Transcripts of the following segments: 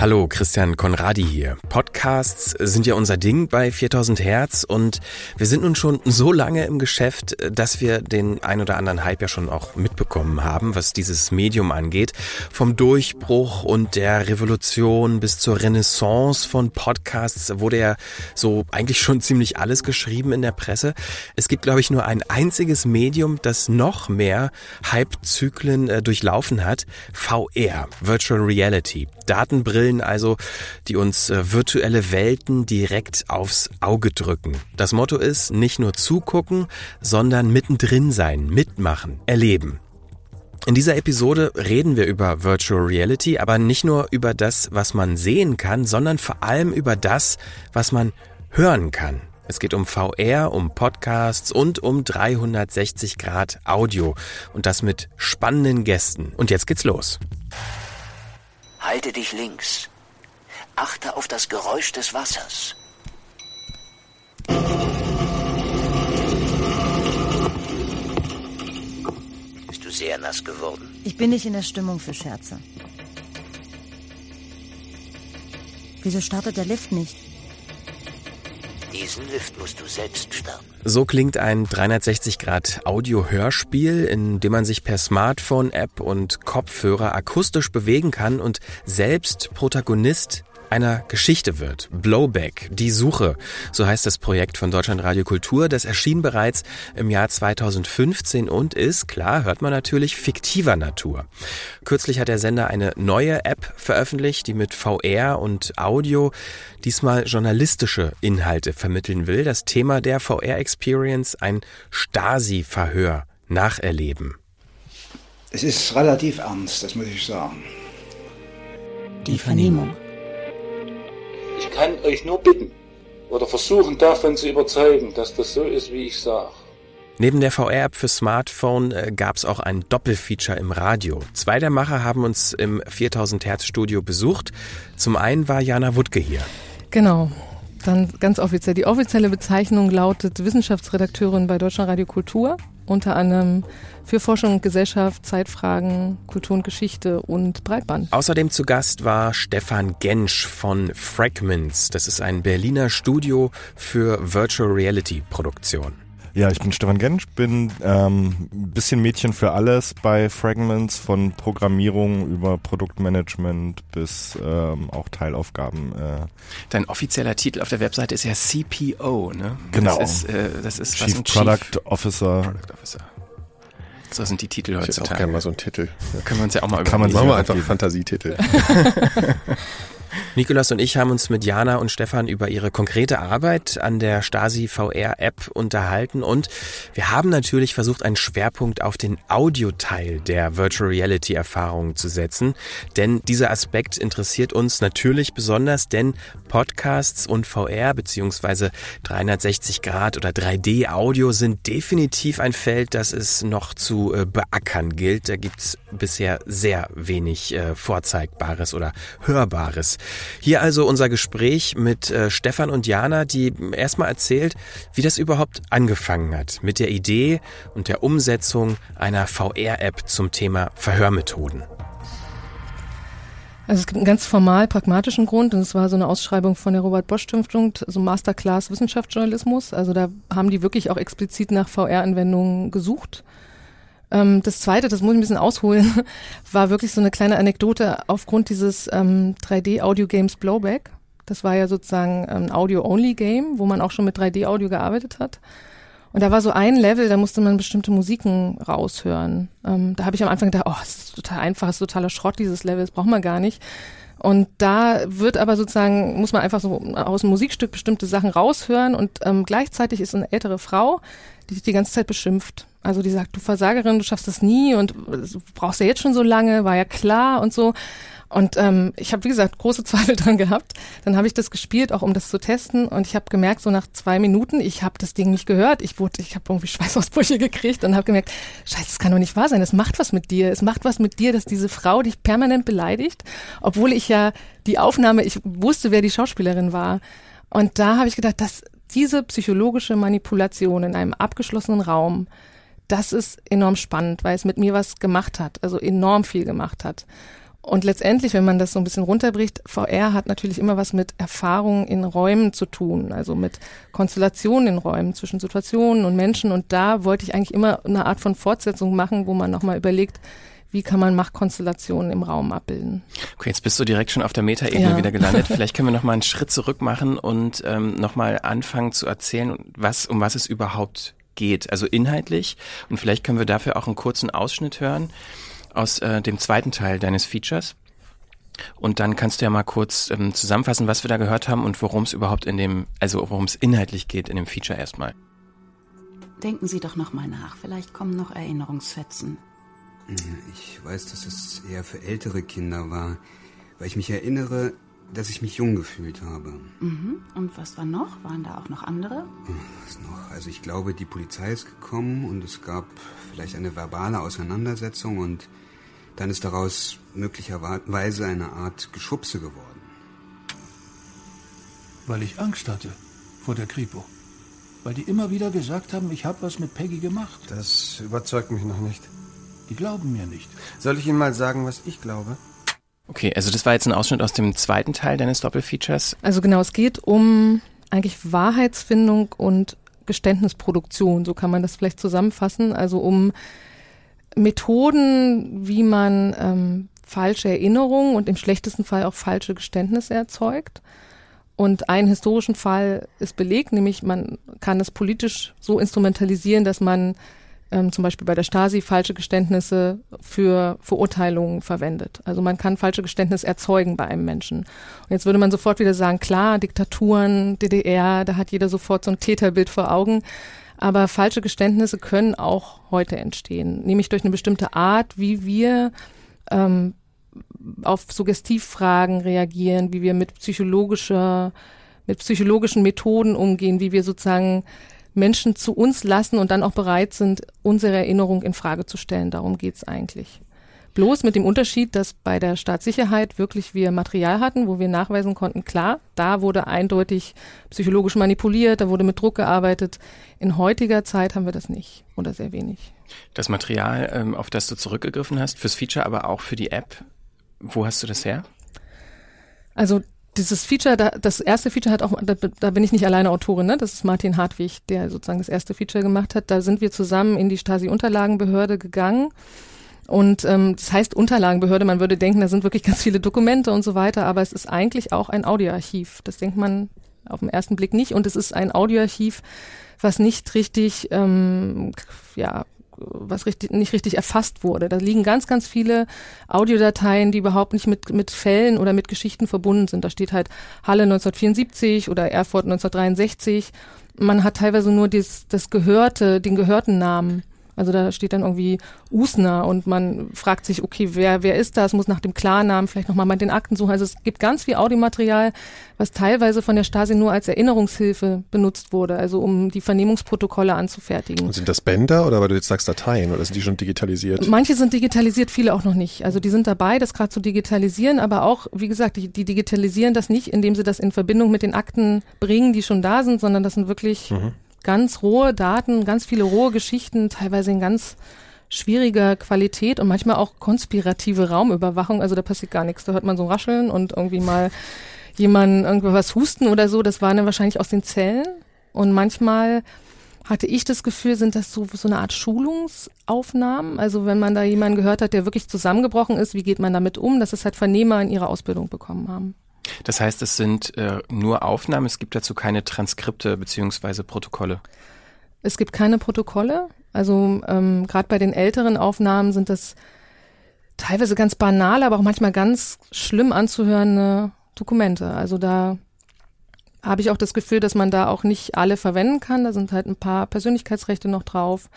Hallo, Christian Konradi hier. Podcasts sind ja unser Ding bei 4000 Hertz und wir sind nun schon so lange im Geschäft, dass wir den ein oder anderen Hype ja schon auch mitbekommen haben, was dieses Medium angeht. Vom Durchbruch und der Revolution bis zur Renaissance von Podcasts wurde ja so eigentlich schon ziemlich alles geschrieben in der Presse. Es gibt, glaube ich, nur ein einziges Medium, das noch mehr Hype-Zyklen äh, durchlaufen hat. VR, Virtual Reality. Datenbrillen Brillen also, die uns äh, virtuelle Welten direkt aufs Auge drücken. Das Motto ist nicht nur zugucken, sondern mittendrin sein, mitmachen, erleben. In dieser Episode reden wir über Virtual Reality, aber nicht nur über das, was man sehen kann, sondern vor allem über das, was man hören kann. Es geht um VR, um Podcasts und um 360 Grad Audio und das mit spannenden Gästen. Und jetzt geht's los. Halte dich links. Achte auf das Geräusch des Wassers. Bist du sehr nass geworden? Ich bin nicht in der Stimmung für Scherze. Wieso startet der Lift nicht? Diesen Lift musst du selbst starten. So klingt ein 360-Grad-Audio-Hörspiel, in dem man sich per Smartphone-App und Kopfhörer akustisch bewegen kann und selbst Protagonist einer Geschichte wird. Blowback, die Suche, so heißt das Projekt von Deutschland Radio Kultur. Das erschien bereits im Jahr 2015 und ist, klar, hört man natürlich, fiktiver Natur. Kürzlich hat der Sender eine neue App veröffentlicht, die mit VR und Audio diesmal journalistische Inhalte vermitteln will. Das Thema der VR-Experience, ein Stasi-Verhör nacherleben. Es ist relativ ernst, das muss ich sagen. Die Vernehmung. Ich kann euch nur bitten oder versuchen davon zu überzeugen, dass das so ist, wie ich sage. Neben der VR-App für Smartphone äh, gab es auch ein Doppelfeature im Radio. Zwei der Macher haben uns im 4000 Hertz Studio besucht. Zum einen war Jana Wuttke hier. Genau. Dann ganz offiziell. Die offizielle Bezeichnung lautet Wissenschaftsredakteurin bei Deutschland Radio Kultur unter anderem für Forschung und Gesellschaft, Zeitfragen, Kultur und Geschichte und Breitband. Außerdem zu Gast war Stefan Gensch von Fragments. Das ist ein Berliner Studio für Virtual Reality Produktion. Ja, ich bin Stefan Gensch, bin ähm, ein bisschen Mädchen für alles bei Fragments, von Programmierung über Produktmanagement bis ähm, auch Teilaufgaben. Äh. Dein offizieller Titel auf der Webseite ist ja CPO, ne? Genau. Das ist, äh, das ist Chief was Product Chief Officer. Product Officer. So sind die Titel Ich hätte auch heutzutage. gerne mal so einen Titel. Können wir uns ja auch mal Kann man überlegen. Machen wir Ja, einfach. Fantasietitel. Nikolas und ich haben uns mit Jana und Stefan über ihre konkrete Arbeit an der Stasi VR App unterhalten und wir haben natürlich versucht, einen Schwerpunkt auf den Audioteil der Virtual Reality Erfahrungen zu setzen, denn dieser Aspekt interessiert uns natürlich besonders, denn Podcasts und VR beziehungsweise 360 Grad oder 3D Audio sind definitiv ein Feld, das es noch zu äh, beackern gilt. Da gibt's bisher sehr wenig äh, Vorzeigbares oder Hörbares. Hier also unser Gespräch mit äh, Stefan und Jana, die erstmal erzählt, wie das überhaupt angefangen hat mit der Idee und der Umsetzung einer VR-App zum Thema Verhörmethoden. Also es gibt einen ganz formal pragmatischen Grund und es war so eine Ausschreibung von der Robert Bosch Stiftung, so Masterclass Wissenschaftsjournalismus. Also da haben die wirklich auch explizit nach VR-Anwendungen gesucht. Ähm, das zweite, das muss ich ein bisschen ausholen, war wirklich so eine kleine Anekdote aufgrund dieses ähm, 3D-Audio-Games Blowback. Das war ja sozusagen ein Audio-Only-Game, wo man auch schon mit 3D-Audio gearbeitet hat. Und da war so ein Level, da musste man bestimmte Musiken raushören. Ähm, da habe ich am Anfang gedacht, oh, das ist total einfach, das ist totaler Schrott, dieses Level, das braucht man gar nicht. Und da wird aber sozusagen, muss man einfach so aus dem Musikstück bestimmte Sachen raushören und ähm, gleichzeitig ist eine ältere Frau, die sich die ganze Zeit beschimpft. Also die sagt, du Versagerin, du schaffst das nie und du brauchst ja jetzt schon so lange, war ja klar und so. Und ähm, ich habe, wie gesagt, große Zweifel dran gehabt. Dann habe ich das gespielt, auch um das zu testen. Und ich habe gemerkt, so nach zwei Minuten, ich habe das Ding nicht gehört. Ich wurde, ich habe irgendwie Schweißausbrüche gekriegt und habe gemerkt, scheiße, das kann doch nicht wahr sein. Das macht was mit dir. Es macht was mit dir, dass diese Frau dich permanent beleidigt, obwohl ich ja die Aufnahme, ich wusste, wer die Schauspielerin war. Und da habe ich gedacht, dass diese psychologische Manipulation in einem abgeschlossenen Raum, das ist enorm spannend, weil es mit mir was gemacht hat, also enorm viel gemacht hat. Und letztendlich, wenn man das so ein bisschen runterbricht, VR hat natürlich immer was mit Erfahrungen in Räumen zu tun, also mit Konstellationen in Räumen zwischen Situationen und Menschen. Und da wollte ich eigentlich immer eine Art von Fortsetzung machen, wo man nochmal überlegt, wie kann man Machtkonstellationen im Raum abbilden. Okay, jetzt bist du direkt schon auf der Metaebene Ja. wieder gelandet. Vielleicht können wir noch mal einen Schritt zurück machen und ähm, noch mal anfangen zu erzählen, was um was es überhaupt geht, also inhaltlich. Und vielleicht können wir dafür auch einen kurzen Ausschnitt hören aus äh, dem zweiten Teil deines Features. Und dann kannst du ja mal kurz ähm, zusammenfassen, was wir da gehört haben und worum es überhaupt in dem, also worum es inhaltlich geht in dem Feature erstmal. Denken Sie doch noch mal nach. Vielleicht kommen noch Erinnerungsfetzen. Ich weiß, dass es eher für ältere Kinder war, weil ich mich erinnere, dass ich mich jung gefühlt habe. Mhm. Und was war noch? Waren da auch noch andere? Was noch? Also ich glaube, die Polizei ist gekommen und es gab vielleicht eine verbale Auseinandersetzung und dann ist daraus möglicherweise eine Art Geschubse geworden. Weil ich Angst hatte vor der Kripo. Weil die immer wieder gesagt haben, ich habe was mit Peggy gemacht. Das überzeugt mich noch nicht. Die glauben mir nicht. Soll ich Ihnen mal sagen, was ich glaube? Okay, also das war jetzt ein Ausschnitt aus dem zweiten Teil deines Doppelfeatures. Also genau, es geht um eigentlich Wahrheitsfindung und Geständnisproduktion, so kann man das vielleicht zusammenfassen. Also um Methoden, wie man ähm, falsche Erinnerungen und im schlechtesten Fall auch falsche Geständnisse erzeugt. Und einen historischen Fall ist belegt, nämlich man kann es politisch so instrumentalisieren, dass man ähm, zum Beispiel bei der Stasi falsche Geständnisse für Verurteilungen verwendet. Also man kann falsche Geständnisse erzeugen bei einem Menschen. Und jetzt würde man sofort wieder sagen, klar, Diktaturen, DDR, da hat jeder sofort so ein Täterbild vor Augen. Aber falsche Geständnisse können auch heute entstehen, nämlich durch eine bestimmte Art, wie wir ähm, auf Suggestivfragen reagieren, wie wir mit psychologischer, mit psychologischen Methoden umgehen, wie wir sozusagen Menschen zu uns lassen und dann auch bereit sind, unsere Erinnerung in Frage zu stellen. Darum geht's eigentlich. Bloß mit dem Unterschied, dass bei der Staatssicherheit wirklich wir Material hatten, wo wir nachweisen konnten, klar, da wurde eindeutig psychologisch manipuliert, da wurde mit Druck gearbeitet. In heutiger Zeit haben wir das nicht oder sehr wenig. Das Material, ähm, auf das du zurückgegriffen hast, fürs Feature, aber auch für die App, wo hast du das her? Also dieses Feature, da, das erste Feature hat auch, da, da bin ich nicht alleine Autorin, ne? Das ist Martin Hartwig, der sozusagen das erste Feature gemacht hat. Da sind wir zusammen in die Stasi-Unterlagenbehörde gegangen. Und ähm, das heißt Unterlagenbehörde, man würde denken, da sind wirklich ganz viele Dokumente und so weiter, aber es ist eigentlich auch ein Audioarchiv. Das denkt man auf den ersten Blick nicht. Und es ist ein Audioarchiv, was nicht richtig, ähm, ja, was richtig, nicht richtig erfasst wurde. Da liegen ganz, ganz viele Audiodateien, die überhaupt nicht mit, mit Fällen oder mit Geschichten verbunden sind. Da steht halt Halle 1974 oder Erfurt 1963. Man hat teilweise nur das, das Gehörte, den gehörten Namen. Also da steht dann irgendwie Usner und man fragt sich, okay, wer, wer ist das? Muss nach dem Klarnamen vielleicht nochmal mal den Akten suchen. Also es gibt ganz viel Audiomaterial, was teilweise von der Stasi nur als Erinnerungshilfe benutzt wurde, also um die Vernehmungsprotokolle anzufertigen. Und sind das Bänder oder weil du jetzt sagst Dateien oder sind die schon digitalisiert? Manche sind digitalisiert, viele auch noch nicht. Also die sind dabei, das gerade zu digitalisieren, aber auch, wie gesagt, die, die digitalisieren das nicht, indem sie das in Verbindung mit den Akten bringen, die schon da sind, sondern das sind wirklich Mhm. Ganz rohe Daten, ganz viele rohe Geschichten, teilweise in ganz schwieriger Qualität und manchmal auch konspirative Raumüberwachung. Also da passiert gar nichts. Da hört man so Rascheln und irgendwie mal jemanden irgendwo was husten oder so. Das war dann wahrscheinlich aus den Zellen. Und manchmal hatte ich das Gefühl, sind das so, so eine Art Schulungsaufnahmen. Also wenn man da jemanden gehört hat, der wirklich zusammengebrochen ist, wie geht man damit um? Das ist halt Vernehmer in ihrer Ausbildung bekommen haben. Das heißt, es sind äh, nur Aufnahmen, es gibt dazu keine Transkripte beziehungsweise Protokolle. Es gibt keine Protokolle. Also ähm, gerade bei den älteren Aufnahmen sind das teilweise ganz banale, aber auch manchmal ganz schlimm anzuhörende Dokumente. Also da habe ich auch das Gefühl, dass man da auch nicht alle verwenden kann. Da sind halt ein paar Persönlichkeitsrechte noch drauf.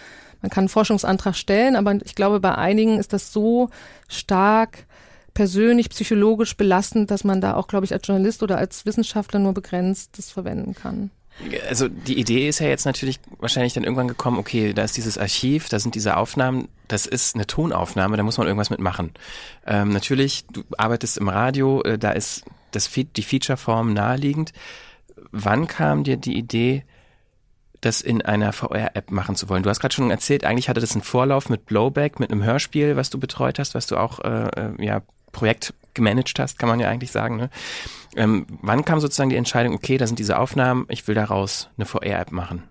Man kann einen Forschungsantrag stellen, aber ich glaube, bei einigen ist das so stark persönlich, psychologisch belastend, dass man da auch, glaube ich, als Journalist oder als Wissenschaftler nur begrenzt das verwenden kann. Also die Idee ist ja jetzt natürlich wahrscheinlich dann irgendwann gekommen, okay, da ist dieses Archiv, da sind diese Aufnahmen, das ist eine Tonaufnahme, da muss man irgendwas mitmachen. Ähm, natürlich, du arbeitest im Radio, äh, da ist das, Fe die Featureform naheliegend. Wann kam dir die Idee, das in einer VR-App machen zu wollen? Du hast gerade schon erzählt, eigentlich hatte das einen Vorlauf mit Blowback, mit einem Hörspiel, was du betreut hast, was du auch äh, äh, ja Projekt gemanagt hast, kann man ja eigentlich sagen. Ne? Ähm, wann kam sozusagen die Entscheidung, okay, da sind diese Aufnahmen, ich will daraus eine VR-App machen?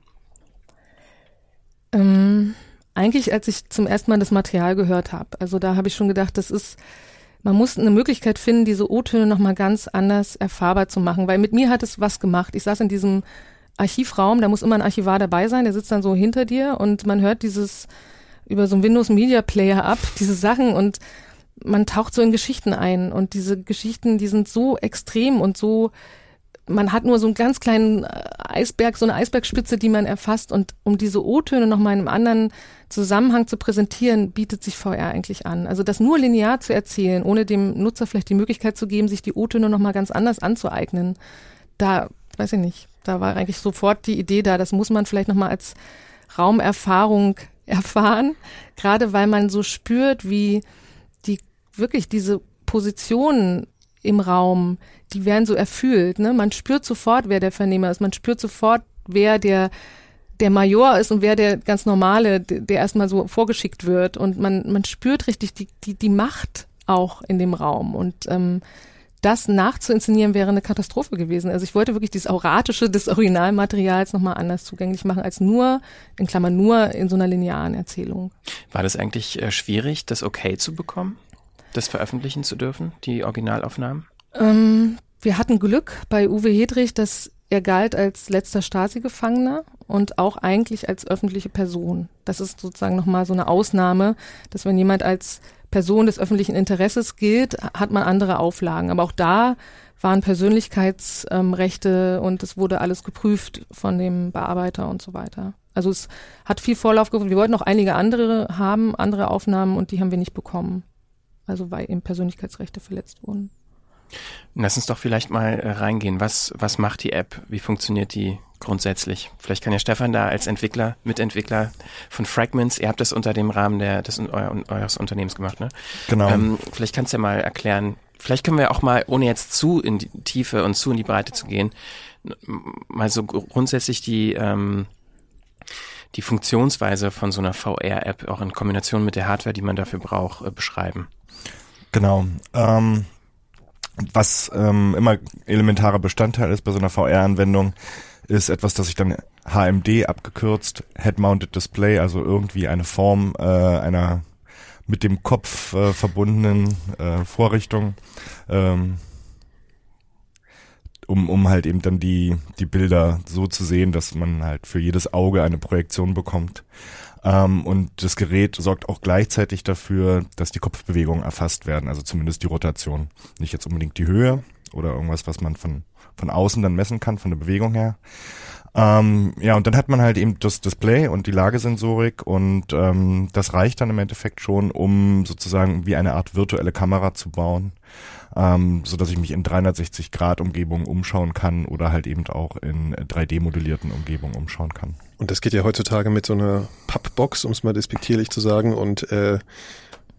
Ähm, eigentlich, als ich zum ersten Mal das Material gehört habe. Also da habe ich schon gedacht, das ist, man muss eine Möglichkeit finden, diese O-Töne nochmal ganz anders erfahrbar zu machen, weil mit mir hat es was gemacht. Ich saß in diesem Archivraum, da muss immer ein Archivar dabei sein, der sitzt dann so hinter dir und man hört dieses über so einen Windows Media Player ab, diese Sachen und man taucht so in Geschichten ein und diese Geschichten, die sind so extrem und so, man hat nur so einen ganz kleinen äh, Eisberg, so eine Eisbergspitze, die man erfasst und um diese O-Töne nochmal in einem anderen Zusammenhang zu präsentieren, bietet sich VR eigentlich an. Also das nur linear zu erzählen, ohne dem Nutzer vielleicht die Möglichkeit zu geben, sich die O-Töne nochmal ganz anders anzueignen, da, weiß ich nicht, da war eigentlich sofort die Idee da, das muss man vielleicht nochmal als Raumerfahrung erfahren, gerade weil man so spürt, wie wirklich diese Positionen im Raum, die werden so erfüllt. Ne? Man spürt sofort, wer der Vernehmer ist. Man spürt sofort, wer der der Major ist und wer der ganz normale, der erstmal so vorgeschickt wird. Und man, man spürt richtig die, die, die Macht auch in dem Raum. Und ähm, das nachzuinszenieren wäre eine Katastrophe gewesen. Also ich wollte wirklich dieses Auratische des Originalmaterials nochmal anders zugänglich machen, als nur, in Klammern nur, in so einer linearen Erzählung. War das eigentlich äh, schwierig, das okay zu bekommen? Das veröffentlichen zu dürfen, die Originalaufnahmen? Ähm, wir hatten Glück bei Uwe Hedrich, dass er galt als letzter Stasi-Gefangener und auch eigentlich als öffentliche Person. Das ist sozusagen nochmal so eine Ausnahme, dass wenn jemand als Person des öffentlichen Interesses gilt, hat man andere Auflagen. Aber auch da waren Persönlichkeitsrechte ähm, und es wurde alles geprüft von dem Bearbeiter und so weiter. Also es hat viel Vorlauf gefunden. Wir wollten noch einige andere haben, andere Aufnahmen und die haben wir nicht bekommen. Also weil eben Persönlichkeitsrechte verletzt wurden. Lass uns doch vielleicht mal äh, reingehen. Was, was macht die App? Wie funktioniert die grundsätzlich? Vielleicht kann ja Stefan da als Entwickler, Mitentwickler von Fragments, ihr habt das unter dem Rahmen der, des, euer, eures Unternehmens gemacht, ne? Genau. Ähm, vielleicht kannst du ja mal erklären, vielleicht können wir auch mal, ohne jetzt zu in die Tiefe und zu in die Breite zu gehen, mal so grundsätzlich die, ähm, die Funktionsweise von so einer VR-App auch in Kombination mit der Hardware, die man dafür braucht, äh, beschreiben. Genau. Ähm, was ähm, immer elementarer Bestandteil ist bei so einer VR-Anwendung, ist etwas, das sich dann HMD abgekürzt, Head-Mounted Display, also irgendwie eine Form äh, einer mit dem Kopf äh, verbundenen äh, Vorrichtung, ähm, um, um halt eben dann die, die Bilder so zu sehen, dass man halt für jedes Auge eine Projektion bekommt. Ähm, und das Gerät sorgt auch gleichzeitig dafür, dass die Kopfbewegungen erfasst werden, also zumindest die Rotation. Nicht jetzt unbedingt die Höhe oder irgendwas, was man von, von außen dann messen kann, von der Bewegung her. Ähm, ja, und dann hat man halt eben das Display und die Lagesensorik und ähm, das reicht dann im Endeffekt schon, um sozusagen wie eine Art virtuelle Kamera zu bauen, ähm, so dass ich mich in 360 Grad Umgebungen umschauen kann oder halt eben auch in 3D modellierten Umgebungen umschauen kann. Und das geht ja heutzutage mit so einer Pappbox, um es mal despektierlich zu sagen, und äh,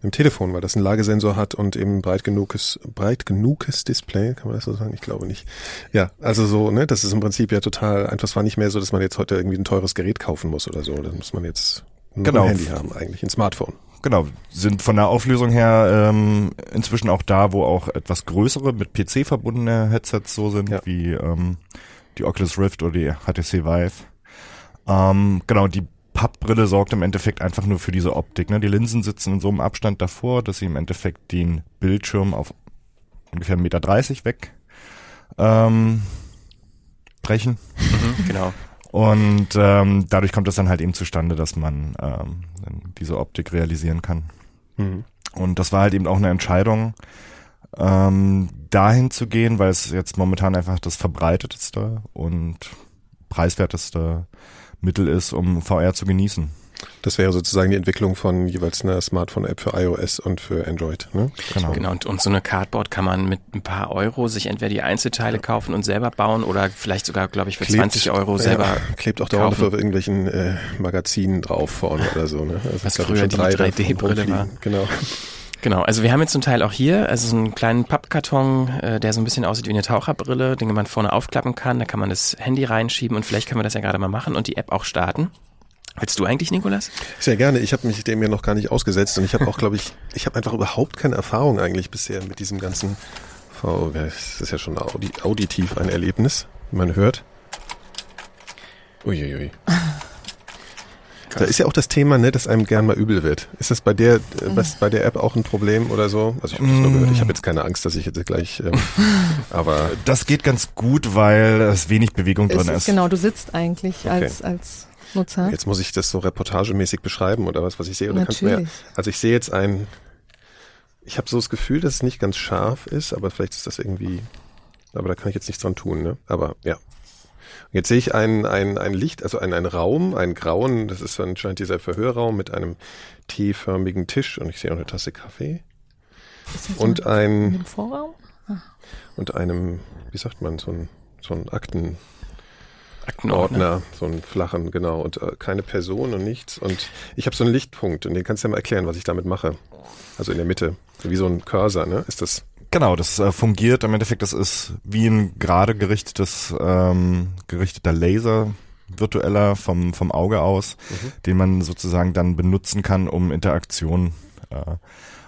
einem Telefon, weil das einen Lagesensor hat und eben breit genuges, breit genuges Display, kann man das so sagen? Ich glaube nicht. Ja, also so, ne, das ist im Prinzip ja total einfach. Es war nicht mehr so, dass man jetzt heute irgendwie ein teures Gerät kaufen muss oder so. Das muss man jetzt nur genau. ein Handy haben, eigentlich, ein Smartphone. Genau, sind von der Auflösung her ähm, inzwischen auch da, wo auch etwas größere mit PC verbundene Headsets so sind, ja. wie ähm, die Oculus Rift oder die HTC Vive. Ähm, genau, die Pappbrille sorgt im Endeffekt einfach nur für diese Optik. Ne? Die Linsen sitzen in so einem Abstand davor, dass sie im Endeffekt den Bildschirm auf ungefähr 1,30 Meter weg ähm, brechen. Mhm, genau. Und ähm, dadurch kommt es dann halt eben zustande, dass man ähm, diese Optik realisieren kann. Mhm. Und das war halt eben auch eine Entscheidung, ähm, dahin zu gehen, weil es jetzt momentan einfach das verbreitetste und preiswerteste Mittel ist, um VR zu genießen. Das wäre sozusagen die Entwicklung von jeweils einer Smartphone-App für iOS und für Android. Ne? Genau. genau. Und, und so eine Cardboard kann man mit ein paar Euro sich entweder die Einzelteile kaufen und selber bauen oder vielleicht sogar, glaube ich, für klebt, 20 Euro selber. Ja, klebt auch dauernd auf irgendwelchen äh, Magazinen drauf vorne oder so. Ne? Also Was früher die 3D-Brille war. Genau. Genau, also wir haben jetzt zum Teil auch hier, also so einen kleinen Pappkarton, äh, der so ein bisschen aussieht wie eine Taucherbrille, den man vorne aufklappen kann. Da kann man das Handy reinschieben und vielleicht können wir das ja gerade mal machen und die App auch starten. Willst du eigentlich, Nikolas? Sehr gerne. Ich habe mich dem ja noch gar nicht ausgesetzt und ich habe auch, glaube ich, ich habe einfach überhaupt keine Erfahrung eigentlich bisher mit diesem ganzen V. Das ist ja schon audi auditiv ein Erlebnis, wie man hört. Uiuiui. Da ist ja auch das Thema, ne, dass einem gern mal übel wird. Ist das bei der, äh, was bei der App auch ein Problem oder so? Also ich habe nur gehört. Ich habe jetzt keine Angst, dass ich jetzt gleich, ähm, aber Das geht ganz gut, weil es wenig Bewegung Es drin ist, ist. genau, du sitzt eigentlich Okay. als, als Nutzer. jetzt muss ich das so reportagemäßig beschreiben oder was, was ich sehe. Oder Natürlich. also ich sehe jetzt ein, ich habe so das Gefühl, dass es nicht ganz scharf ist, aber vielleicht ist das irgendwie, aber da kann ich jetzt nichts dran tun, ne? Aber ja. Jetzt sehe ich ein, ein, ein Licht, also ein, ein Raum, einen grauen, das ist anscheinend dieser Verhörraum mit einem T-förmigen Tisch und ich sehe auch eine Tasse Kaffee und ein Vorraum? und einem, wie sagt man, so ein, so ein Akten, Aktenordner. Ordner, so einen flachen, genau, und äh, keine Person und nichts. Und ich habe so einen Lichtpunkt und den kannst du ja mal erklären, was ich damit mache. Also in der Mitte, wie so ein Cursor, ne? Ist das? Genau, das äh, fungiert im Endeffekt, das ist wie ein gerade gerichtetes, ähm, gerichteter Laser, virtueller vom, vom Auge aus, den man sozusagen dann benutzen kann, um Interaktion äh,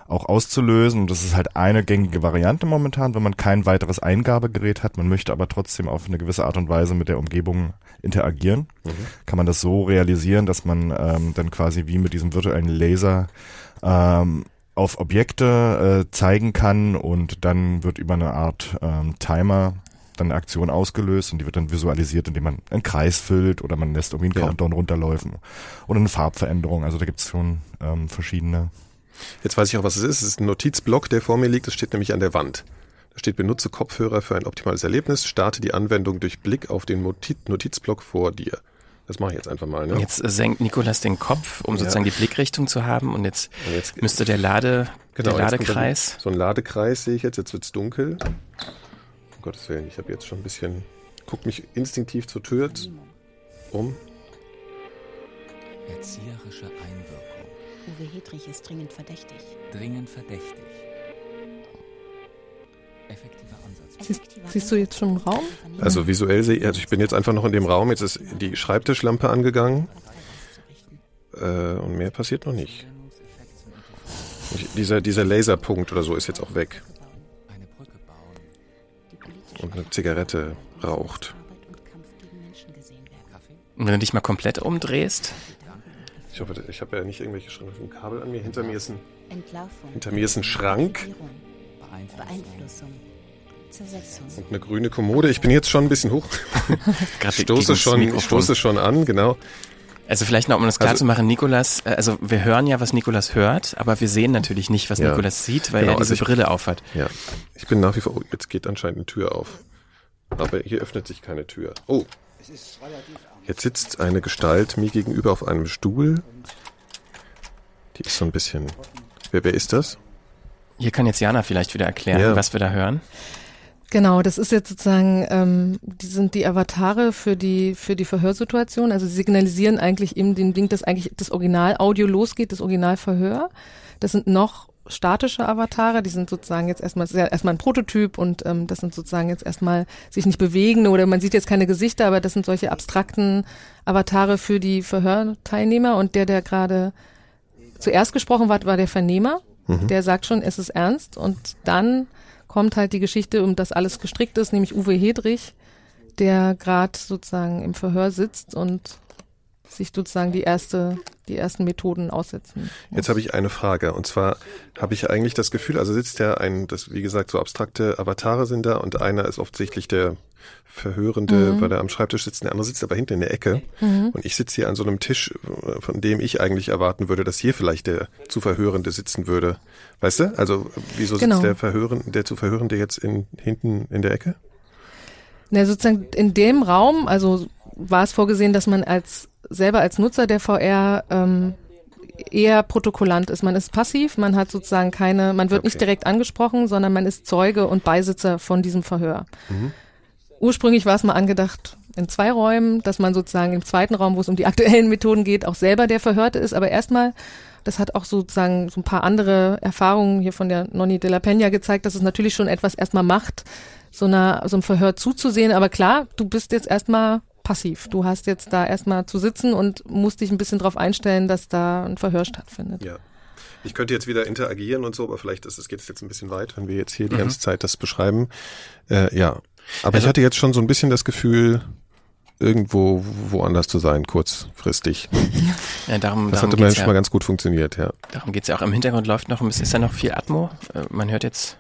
auch auszulösen. Und das ist halt eine gängige Variante momentan, wenn man kein weiteres Eingabegerät hat. Man möchte aber trotzdem auf eine gewisse Art und Weise mit der Umgebung interagieren. Kann man das so realisieren, dass man ähm, dann quasi wie mit diesem virtuellen Laser ähm, auf Objekte äh, zeigen kann und dann wird über eine Art ähm, Timer dann eine Aktion ausgelöst und die wird dann visualisiert, indem man einen Kreis füllt oder man lässt irgendwie einen Ja. Countdown runterläufen oder eine Farbveränderung. Also da gibt's schon ähm, verschiedene. Jetzt weiß ich auch, was es ist. Es ist ein Notizblock, der vor mir liegt. Das steht nämlich an der Wand. Da steht, benutze Kopfhörer für ein optimales Erlebnis. Starte die Anwendung durch Blick auf den Notiz Notizblock vor dir. Das mache ich jetzt einfach mal. Ne? Jetzt äh, senkt Nikolas den Kopf, um Ja. sozusagen die Blickrichtung zu haben und jetzt, Und jetzt- müsste der Lade, Genau, der Ladekreis. dann So ein Ladekreis sehe ich jetzt. Jetzt wird's dunkel. Um Gottes Willen, ich habe jetzt schon ein bisschen, guck mich instinktiv zur Tür um. Erzieherische. Uwe Hedrich ist dringend verdächtig. Dringend verdächtig. Effektiver Ansatz. Siehst, siehst du jetzt schon einen Raum? Also visuell sehe ich, also ich bin jetzt einfach noch in dem Raum. Jetzt ist die Schreibtischlampe angegangen. Äh, und mehr passiert noch nicht. Ich, dieser, dieser Laserpunkt oder so ist jetzt auch weg. Und eine Zigarette raucht. Und wenn du dich mal komplett umdrehst, Ich hoffe, ich habe ja nicht irgendwelche Schrank ein Kabel an mir. Hinter mir ist ein, Entlarvung. hinter mir ist ein Schrank Beeinflussung. Zersetzung. und eine grüne Kommode. Ich bin jetzt schon ein bisschen hoch. Stoße schon, stoße schon an, genau. Also vielleicht noch, um das klar Also- zu machen, Nikolas, äh, also wir hören ja, was Nikolas hört, aber wir sehen natürlich nicht, was Ja. Nikolas sieht, weil Genau, er diese also ich- Brille aufhat. Ja, ich bin nach wie vor. Oh, jetzt geht anscheinend eine Tür auf. Aber hier öffnet sich keine Tür. Oh, Es ist relativ. Jetzt sitzt eine Gestalt mir gegenüber auf einem Stuhl. Die ist so ein bisschen. Wer, wer ist das? Hier kann jetzt Jana vielleicht wieder erklären, Ja. was wir da hören. Genau, das ist jetzt sozusagen, ähm, die sind die Avatare für die für die Verhörsituation. Also sie signalisieren eigentlich eben dem Ding, dass eigentlich das Original-Audio losgeht, das Originalverhör. Das sind noch statische Avatare, die sind sozusagen jetzt erstmal, ja erstmal ein Prototyp und ähm, das sind sozusagen jetzt erstmal sich nicht bewegende oder man sieht jetzt keine Gesichter, aber das sind solche abstrakten Avatare für die Verhörteilnehmer und der, der gerade zuerst gesprochen hat, war der Vernehmer. Mhm. Der sagt schon, es ist ernst und dann kommt halt die Geschichte, um das alles gestrickt ist, nämlich Uwe Hedrich, der gerade sozusagen im Verhör sitzt und sich sozusagen die erste, die ersten Methoden aussetzen. Jetzt habe ich eine Frage. Und zwar habe ich eigentlich das Gefühl, also sitzt ja ein, das wie gesagt, so abstrakte Avatare sind da und einer ist offensichtlich der Verhörende, Mhm. weil er am Schreibtisch sitzt, der andere sitzt aber hinten in der Ecke. Mhm. Und ich sitze hier an so einem Tisch, von dem ich eigentlich erwarten würde, dass hier vielleicht der zu Verhörende sitzen würde. Weißt du? Also wieso Genau. sitzt der Verhörende, der zu Verhörende jetzt in, hinten in der Ecke? Na, sozusagen in dem Raum, also war es vorgesehen, dass man als selber als Nutzer der VR ähm, eher Protokollant ist. Man ist passiv, man hat sozusagen keine, man wird nicht Okay. direkt angesprochen, sondern man ist Zeuge und Beisitzer von diesem Verhör. Mhm. Ursprünglich war es mal angedacht in zwei Räumen, dass man sozusagen im zweiten Raum, wo es um die aktuellen Methoden geht, auch selber der Verhörte ist. Aber erstmal, das hat auch sozusagen so ein paar andere Erfahrungen hier von der Nonni de la Peña gezeigt, dass es natürlich schon etwas erstmal macht, so einer so einem Verhör zuzusehen. Aber klar, du bist jetzt erstmal passiv. Du hast jetzt da erstmal zu sitzen und musst dich ein bisschen darauf einstellen, dass da ein Verhör stattfindet. Ja. Ich könnte jetzt wieder interagieren und so, aber vielleicht ist es geht es jetzt ein bisschen weit, wenn wir jetzt hier die Mhm. ganze Zeit das beschreiben. Äh, ja, aber ich Also- hatte jetzt schon so ein bisschen das Gefühl, irgendwo woanders zu sein, kurzfristig. Ja, darum, das darum hatte mir schon ja. mal ganz gut funktioniert, ja. Darum geht's ja auch. Im Hintergrund läuft noch ein bisschen, ist ja noch viel Atmo. Äh, Man hört jetzt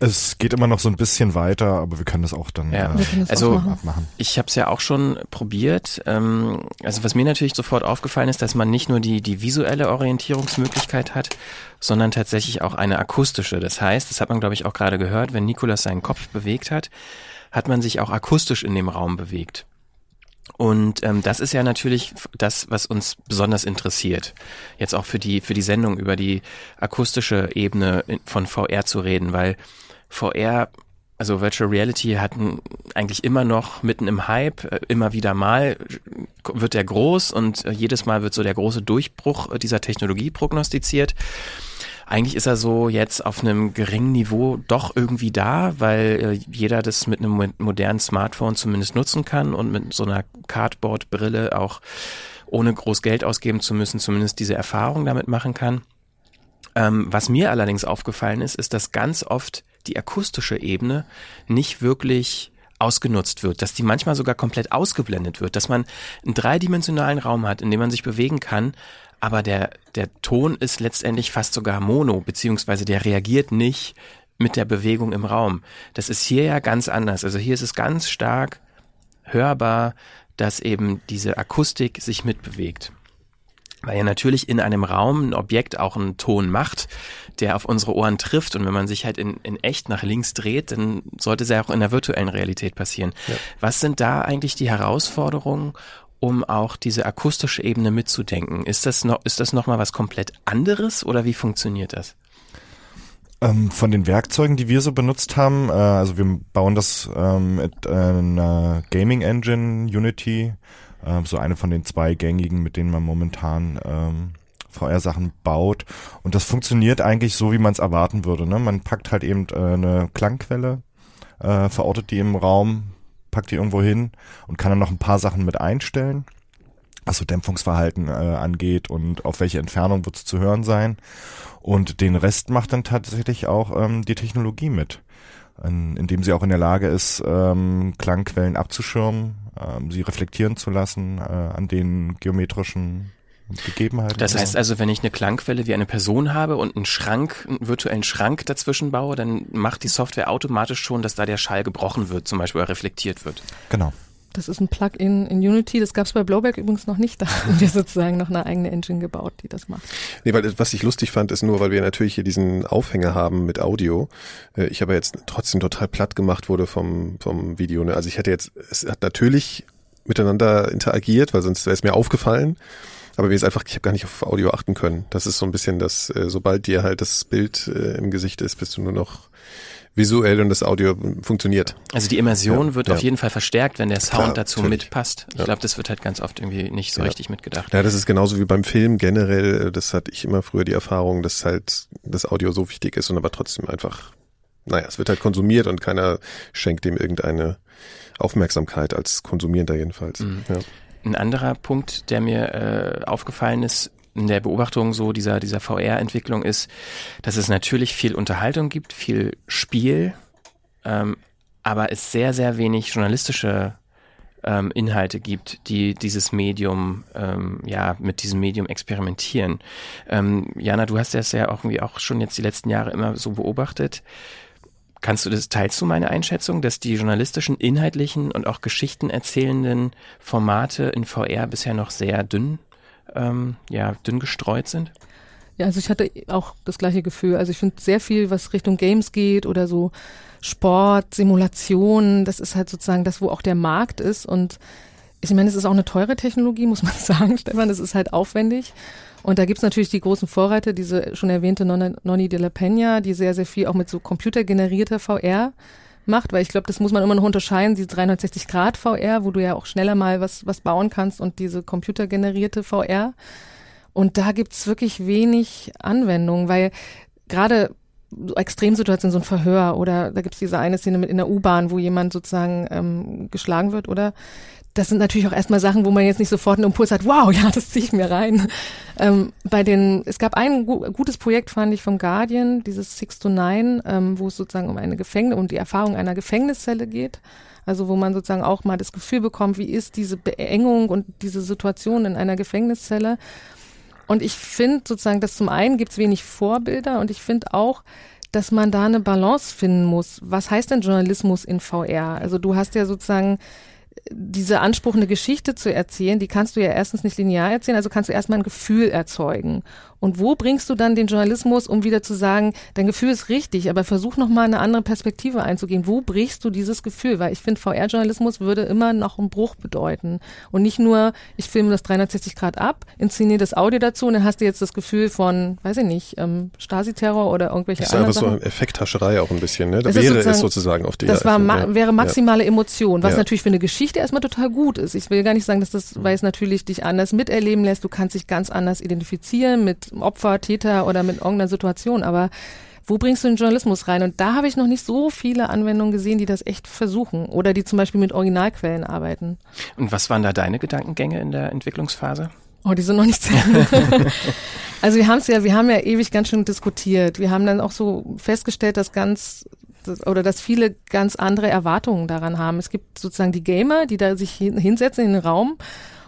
Es geht immer noch so ein bisschen weiter, aber wir können das auch dann Ja, äh, also abmachen. ich habe es ja auch schon probiert. Ähm, also was mir natürlich sofort aufgefallen ist, dass man nicht nur die, die visuelle Orientierungsmöglichkeit hat, sondern tatsächlich auch eine akustische. Das heißt, das hat man glaube ich auch gerade gehört, wenn Nikolas seinen Kopf bewegt hat, hat man sich auch akustisch in dem Raum bewegt. Und ähm, das ist ja natürlich das, was uns besonders interessiert. Jetzt auch für die für die Sendung über die akustische Ebene von VR zu reden, weil VR, also Virtual Reality hatten eigentlich immer noch mitten im Hype, äh, immer wieder mal wird der groß und äh, jedes Mal wird so der große Durchbruch äh, dieser Technologie prognostiziert. Eigentlich ist er so jetzt auf einem geringen Niveau doch irgendwie da, weil äh, jeder das mit einem mo- modernen Smartphone zumindest nutzen kann und mit so einer Cardboard-Brille auch ohne groß Geld ausgeben zu müssen, zumindest diese Erfahrung damit machen kann. Ähm, was mir allerdings aufgefallen ist, ist, dass ganz oft die akustische Ebene nicht wirklich ausgenutzt wird, dass die manchmal sogar komplett ausgeblendet wird, dass man einen dreidimensionalen Raum hat, in dem man sich bewegen kann, aber der, der Ton ist letztendlich fast sogar mono, beziehungsweise der reagiert nicht mit der Bewegung im Raum. Das ist hier ja ganz anders. Also hier ist es ganz stark hörbar, dass eben diese Akustik sich mitbewegt. Weil ja natürlich in einem Raum ein Objekt auch einen Ton macht, der auf unsere Ohren trifft. Und wenn man sich halt in, in echt nach links dreht, dann sollte es ja auch in der virtuellen Realität passieren. Ja. Was sind da eigentlich die Herausforderungen, um auch diese akustische Ebene mitzudenken? Ist das noch, ist das nochmal was komplett anderes oder wie funktioniert das? Ähm, von den Werkzeugen, die wir so benutzt haben, äh, also wir bauen das ähm, mit einer Gaming Engine, Unity, äh, so eine von den zwei gängigen, mit denen man momentan ähm, VR-Sachen baut. Und das funktioniert eigentlich so, wie man es erwarten würde. Ne? Man packt halt eben äh, eine Klangquelle, äh, verortet die im Raum, packt die irgendwo hin und kann dann noch ein paar Sachen mit einstellen was so Dämpfungsverhalten äh, angeht und auf welche Entfernung wird es zu hören sein. Und den Rest macht dann tatsächlich auch ähm, die Technologie mit, in, indem sie auch in der Lage ist, ähm, Klangquellen abzuschirmen, ähm, sie reflektieren zu lassen äh, an den geometrischen Gegebenheiten. Das heißt also, wenn ich eine Klangquelle wie eine Person habe und einen Schrank, einen virtuellen Schrank dazwischen baue, dann macht die Software automatisch schon, dass da der Schall gebrochen wird, zum Beispiel oder reflektiert wird. Genau. Das ist ein Plugin in Unity. Das gab es bei Blowback übrigens noch nicht. Da haben wir sozusagen noch eine eigene Engine gebaut, die das macht. Nee, weil was ich lustig fand, ist nur, weil wir natürlich hier diesen Aufhänger haben mit Audio. Äh, Ich aber jetzt trotzdem total platt gemacht wurde vom, vom Video. ne? Also ich hätte jetzt, es hat natürlich miteinander interagiert, weil sonst wäre es mir aufgefallen. Aber mir ist einfach, ich habe gar nicht auf Audio achten können. Das ist so ein bisschen das, äh, sobald dir halt das Bild äh, im Gesicht ist, bist du nur noch visuell und das Audio funktioniert. Also die Immersion Ja, wird ja. auf jeden Fall verstärkt, wenn der Sound Klar, dazu natürlich. mitpasst. Ich Ja. glaube, das wird halt ganz oft irgendwie nicht so richtig mitgedacht. Ja, das ist genauso wie beim Film generell. Das hatte ich immer früher die Erfahrung, dass halt das Audio so wichtig ist und aber trotzdem einfach, naja, es wird halt konsumiert und keiner schenkt dem irgendeine Aufmerksamkeit als Konsumierender jedenfalls. Mhm. Ein anderer Punkt, der mir äh, aufgefallen ist in der Beobachtung so dieser, dieser VR-Entwicklung ist, dass es natürlich viel Unterhaltung gibt, viel Spiel, ähm, aber es sehr, sehr wenig journalistische ähm, Inhalte gibt, die dieses Medium, ähm, ja, mit diesem Medium experimentieren. Ähm, Jana, du hast das ja auch irgendwie auch schon jetzt die letzten Jahre immer so beobachtet. Kannst du das, teilst du meine Einschätzung, dass die journalistischen, inhaltlichen und auch Geschichten erzählenden Formate in VR bisher noch sehr dünn, ähm, ja, dünn gestreut sind? Ja, also ich hatte auch das gleiche Gefühl. Also ich finde sehr viel, was Richtung Games geht oder so Sport, Simulation, das ist halt sozusagen das, wo auch der Markt ist. Und ich meine, es ist auch eine teure Technologie, muss man sagen, Stefan. Es ist halt aufwendig. Und da gibt's natürlich die großen Vorreiter, diese schon erwähnte Non- Noni de la Peña, die sehr, sehr viel auch mit so computergenerierter VR macht, weil ich glaube, das muss man immer noch unterscheiden, die 360 Grad VR, wo du ja auch schneller mal was, was bauen kannst und diese computergenerierte VR. Und da gibt's wirklich wenig Anwendung, weil gerade so Extremsituationen, so ein Verhör oder da gibt's diese eine Szene mit in der U-Bahn, wo jemand sozusagen ähm, geschlagen wird, oder? Das sind natürlich auch erstmal Sachen, wo man jetzt nicht sofort einen Impuls hat, wow, ja, das ziehe ich mir rein. Ähm, bei den, es gab ein gu gutes Projekt, fand ich, vom Guardian, dieses Six to Nine, ähm, wo es sozusagen um eine Gefängnis, um die Erfahrung einer Gefängniszelle geht. Also wo man sozusagen auch mal das Gefühl bekommt, wie ist diese Beengung und diese Situation in einer Gefängniszelle. Und ich finde sozusagen, dass zum einen gibt es wenig Vorbilder und ich finde auch, dass man da eine Balance finden muss. Was heißt denn Journalismus in VR? Also du hast ja sozusagen diese Anspruch, eine Geschichte zu erzählen, die kannst du ja erstens nicht linear erzählen, also kannst du erstmal ein Gefühl erzeugen. Und wo bringst du dann den Journalismus, um wieder zu sagen, dein Gefühl ist richtig, aber versuch nochmal eine andere Perspektive einzugehen. Wo brichst du dieses Gefühl? Weil ich finde, VR-Journalismus würde immer noch einen Bruch bedeuten. Und nicht nur, ich filme das 360 Grad ab, inszeniere das Audio dazu und dann hast du jetzt das Gefühl von, weiß ich nicht, ähm, Stasi-Terror oder irgendwelche Das ist anderen einfach so Sachen. eine Effekthascherei auch ein bisschen, ne? Da Es wäre es sozusagen auf die Das war ma ja. wäre maximale Emotion, was Ja. natürlich für eine Geschichte erstmal total gut ist. Ich will gar nicht sagen, dass das, weil es natürlich dich anders miterleben lässt. Du kannst dich ganz anders identifizieren mit Opfer, Täter oder mit irgendeiner Situation. Aber wo bringst du den Journalismus rein? Und da habe ich noch nicht so viele Anwendungen gesehen, die das echt versuchen oder die zum Beispiel mit Originalquellen arbeiten. Und was waren da deine Gedankengänge in der Entwicklungsphase? Oh, die sind noch nicht zu Ende. also wir haben es ja, wir haben ja ewig ganz schön diskutiert. Wir haben dann auch so festgestellt, dass ganz oder dass viele ganz andere Erwartungen daran haben. Es gibt sozusagen die Gamer, die da sich hin, hinsetzen in den Raum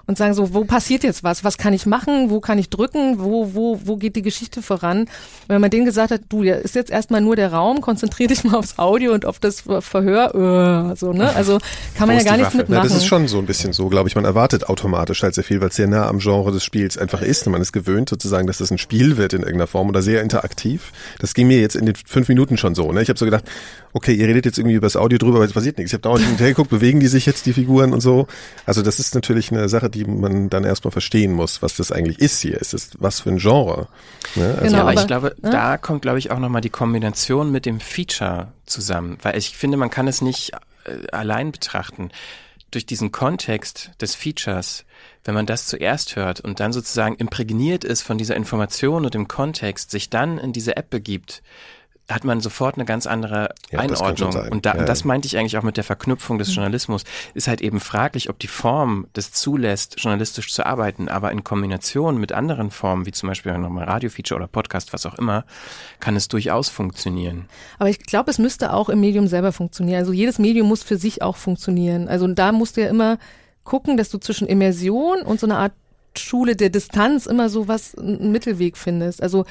und sagen so, wo passiert jetzt was? Was kann ich machen? Wo kann ich drücken? Wo, wo, wo geht die Geschichte voran? Wenn man denen gesagt hat, du, ja, ist jetzt erstmal nur der Raum, konzentrier dich mal aufs Audio und auf das Ver- Verhör, äh, so, ne? Also kann man ja gar nichts mitmachen. Ja, das ist schon so ein bisschen so, glaube ich. Man erwartet automatisch halt sehr viel, weil es sehr nah am Genre des Spiels einfach ist. Und man ist gewöhnt sozusagen, dass das ein Spiel wird in irgendeiner Form oder sehr interaktiv. Das ging mir jetzt in den fünf Minuten schon so. Ne? Ich habe so gedacht, okay, ihr redet jetzt irgendwie über das Audio drüber, aber es passiert nichts. Ich habe dauernd hinterher geguckt, bewegen die sich jetzt, die Figuren und so. Also das ist natürlich eine Sache, die man dann erstmal verstehen muss, was das eigentlich ist hier. Ist das was für ein Genre? Ne? Also, ja, aber, aber- ich glaube, ne? da kommt, glaube ich, auch nochmal die Kombination mit dem Feature zusammen. Weil ich finde, man kann es nicht äh, allein betrachten. Durch diesen Kontext des Features, wenn man das zuerst hört und dann sozusagen imprägniert ist von dieser Information und dem Kontext, sich dann in diese App begibt, hat man sofort eine ganz andere Ja, das Einordnung. sein. Und da, Ja, das meinte ich eigentlich auch mit der Verknüpfung des Journalismus. Ist halt eben fraglich, ob die Form das zulässt, journalistisch zu arbeiten, aber in Kombination mit anderen Formen, wie zum Beispiel nochmal Radiofeature oder Podcast, was auch immer, kann es durchaus funktionieren. Aber ich glaube, es müsste auch im Medium selber funktionieren. Also jedes Medium muss für sich auch funktionieren. Also da musst du ja immer gucken, dass du zwischen Immersion und so einer Art Schule der Distanz immer so was, einen Mittelweg findest. Also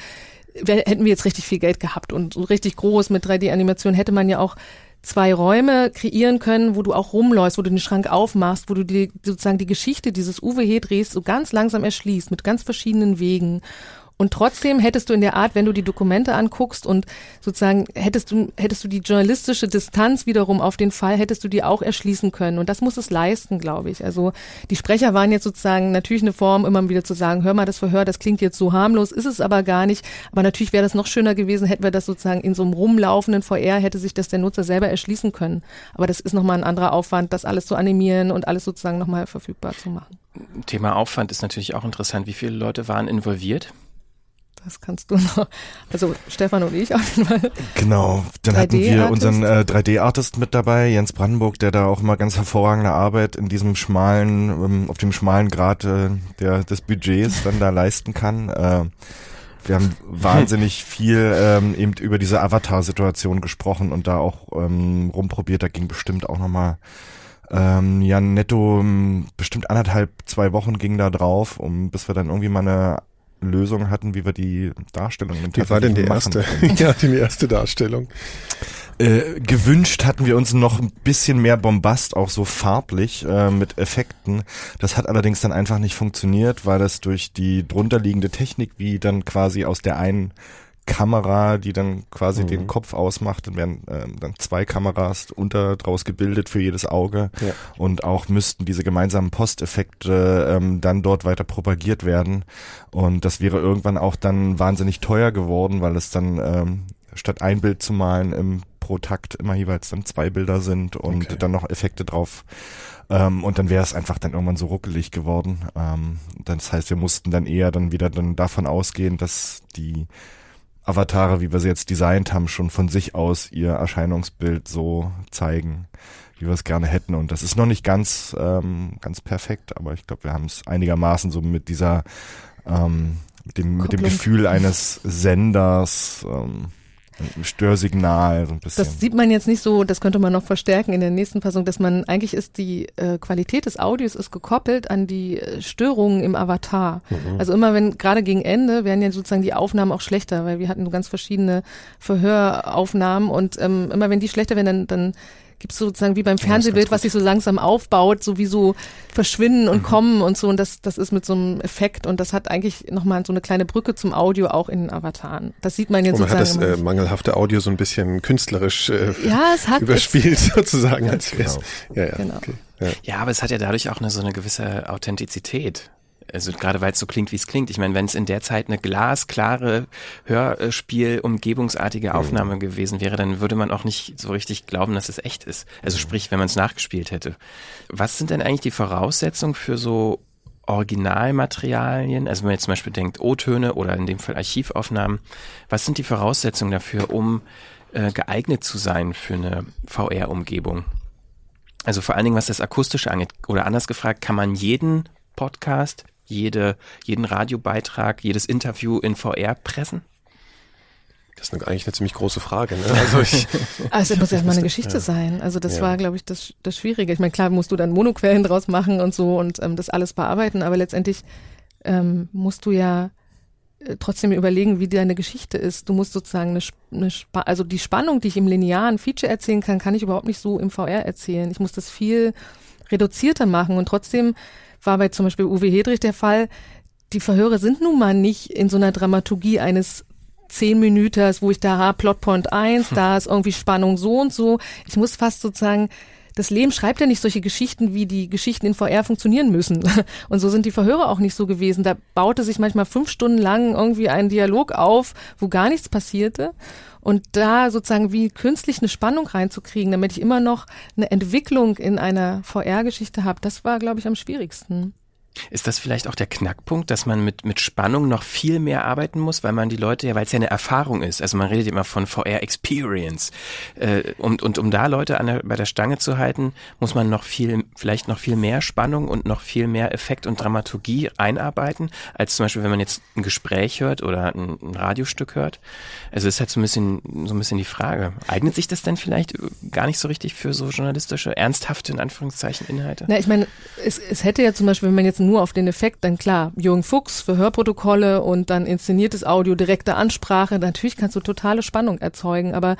hätten wir jetzt richtig viel Geld gehabt und so richtig groß mit 3D-Animation, hätte man ja auch zwei Räume kreieren können, wo du auch rumläufst, wo du den Schrank aufmachst, wo du die, sozusagen die Geschichte dieses Uwe Hedres so ganz langsam erschließt, mit ganz verschiedenen Wegen. Und trotzdem hättest du in der Art, wenn du die Dokumente anguckst und sozusagen hättest du, hättest du die journalistische Distanz wiederum auf den Fall, hättest du die auch erschließen können. Und das muss es leisten, glaube ich. Also die Sprecher waren jetzt sozusagen natürlich eine Form, immer wieder zu sagen, hör mal das Verhör, das klingt jetzt so harmlos, ist es aber gar nicht. Aber natürlich wäre das noch schöner gewesen, hätten wir das sozusagen in so einem rumlaufenden VR, hätte sich das der Nutzer selber erschließen können. Aber das ist nochmal ein anderer Aufwand, das alles zu animieren und alles sozusagen nochmal verfügbar zu machen. Thema Aufwand ist natürlich auch interessant. Wie viele Leute waren involviert? Das kannst du noch. Also Stefan und ich auf jeden Fall. Genau, dann hatten wir 3D-Artist. unseren äh, 3D-Artist mit dabei, Jens Brandenburg, der da auch immer ganz hervorragende Arbeit in diesem schmalen, ähm, auf dem schmalen Grad äh, der, des Budgets dann da leisten kann. Äh, wir haben wahnsinnig viel ähm, eben über diese Avatar-Situation gesprochen und da auch ähm, rumprobiert. Da ging bestimmt auch nochmal ähm, ja netto ähm, bestimmt anderthalb, zwei Wochen ging da drauf, um bis wir dann irgendwie mal eine Lösung hatten, wie wir die Darstellung im Wie war denn die erste? ja, die erste Darstellung. Äh, gewünscht hatten wir uns noch ein bisschen mehr Bombast, auch so farblich äh, mit Effekten. Das hat allerdings dann einfach nicht funktioniert, weil das durch die drunterliegende Technik, wie dann quasi aus der einen Kamera, die dann quasi Mhm. den Kopf ausmacht, dann werden äh, dann zwei Kameras unter draus gebildet für jedes Auge Ja. und auch müssten diese gemeinsamen Posteffekte ähm, dann dort weiter propagiert werden und das wäre irgendwann auch dann wahnsinnig teuer geworden, weil es dann ähm, statt ein Bild zu malen im pro Takt immer jeweils dann zwei Bilder sind und Okay. dann noch Effekte drauf. Ähm, und dann wäre es einfach dann irgendwann so ruckelig geworden. Ähm, das heißt, wir mussten dann eher dann wieder dann davon ausgehen, dass die Avatare, wie wir sie jetzt designt haben, schon von sich aus ihr Erscheinungsbild so zeigen, wie wir es gerne hätten. Und das ist noch nicht ganz, ähm, ganz perfekt, aber ich glaube, wir haben es einigermaßen so mit dieser, ähm, mit dem, mit dem. Gefühl eines Senders, ähm, Störsignal, so ein bisschen. Das sieht man jetzt nicht so, das könnte man noch verstärken in der nächsten Fassung, dass man eigentlich ist die äh, Qualität des Audios ist gekoppelt an die äh, Störungen im Avatar. Mhm. Also immer wenn gerade gegen Ende werden ja sozusagen die Aufnahmen auch schlechter, weil wir hatten so ganz verschiedene Verhöraufnahmen und ähm, immer wenn die schlechter werden, dann dann gibt es sozusagen wie beim Fernsehbild, was sich so langsam aufbaut, so wie so verschwinden Mhm. und kommen und so und das das ist mit so einem Effekt und das hat eigentlich nochmal so eine kleine Brücke zum Audio auch in den Avataren. Das sieht man jetzt Und man hat sozusagen das immer äh, mangelhafte Audio so ein bisschen künstlerisch äh, Ja, es hat- überspielt sozusagen. Als genau. Ja, ja, Genau. okay. ja. Ja, aber es hat ja dadurch auch eine so eine gewisse Authentizität. Also gerade weil es so klingt, wie es klingt. Ich meine, wenn es in der Zeit eine glasklare Hörspiel, umgebungsartige Aufnahme gewesen wäre, dann würde man auch nicht so richtig glauben, dass es echt ist. Also sprich, wenn man es nachgespielt hätte. Was sind denn eigentlich die Voraussetzungen für so Originalmaterialien? Also wenn man jetzt zum Beispiel denkt O-Töne oder in dem Fall Archivaufnahmen. Was sind die Voraussetzungen dafür, um äh, geeignet zu sein für eine VR-Umgebung? Also vor allen Dingen, was das Akustische angeht. Oder anders gefragt, kann man jeden Podcast, jede, jeden Radiobeitrag, jedes Interview in VR pressen? Das ist eine, eigentlich eine ziemlich große Frage. Ne? Also ich, Also es muss erstmal eine Geschichte ja. sein. Also das Ja. war, glaube ich, das, das Schwierige. Ich meine, klar musst du dann Monoquellen draus machen und so und ähm, das alles bearbeiten, aber letztendlich ähm, musst du ja äh, trotzdem überlegen, wie deine Geschichte ist. Du musst sozusagen eine, eine also die Spannung, die ich im linearen Feature erzählen kann, kann ich überhaupt nicht so im VR erzählen. Ich muss das viel reduzierter machen und trotzdem war bei zum Beispiel Uwe Hedrich der Fall, die Verhöre sind nun mal nicht in so einer Dramaturgie eines zehn Minüters, wo ich da habe, Plotpoint 1, da ist irgendwie Spannung so und so. Ich muss fast sozusagen, das Leben schreibt ja nicht solche Geschichten, wie die Geschichten in VR funktionieren müssen. Und so sind die Verhöre auch nicht so gewesen. Da baute sich manchmal fünf Stunden lang irgendwie ein Dialog auf, wo gar nichts passierte. Und da sozusagen wie künstlich eine Spannung reinzukriegen, damit ich immer noch eine Entwicklung in einer VR-Geschichte habe, das war, glaube ich, am schwierigsten. Ist das vielleicht auch der Knackpunkt, dass man mit, mit Spannung noch viel mehr arbeiten muss, weil man die Leute ja, weil es ja eine Erfahrung ist, also man redet immer von VR Experience. Äh, und, und um da Leute an der, bei der Stange zu halten, muss man noch viel, vielleicht noch viel mehr Spannung und noch viel mehr Effekt und Dramaturgie einarbeiten, als zum Beispiel, wenn man jetzt ein Gespräch hört oder ein, ein Radiostück hört. Also ist halt so ein bisschen, so ein bisschen die Frage. Eignet sich das denn vielleicht gar nicht so richtig für so journalistische, ernsthafte, in Anführungszeichen, Inhalte? Na, ich meine, es, es hätte ja zum Beispiel, wenn man jetzt nur auf den Effekt, dann klar, Jürgen Fuchs für Hörprotokolle und dann inszeniertes Audio, direkte Ansprache, natürlich kannst du totale Spannung erzeugen, aber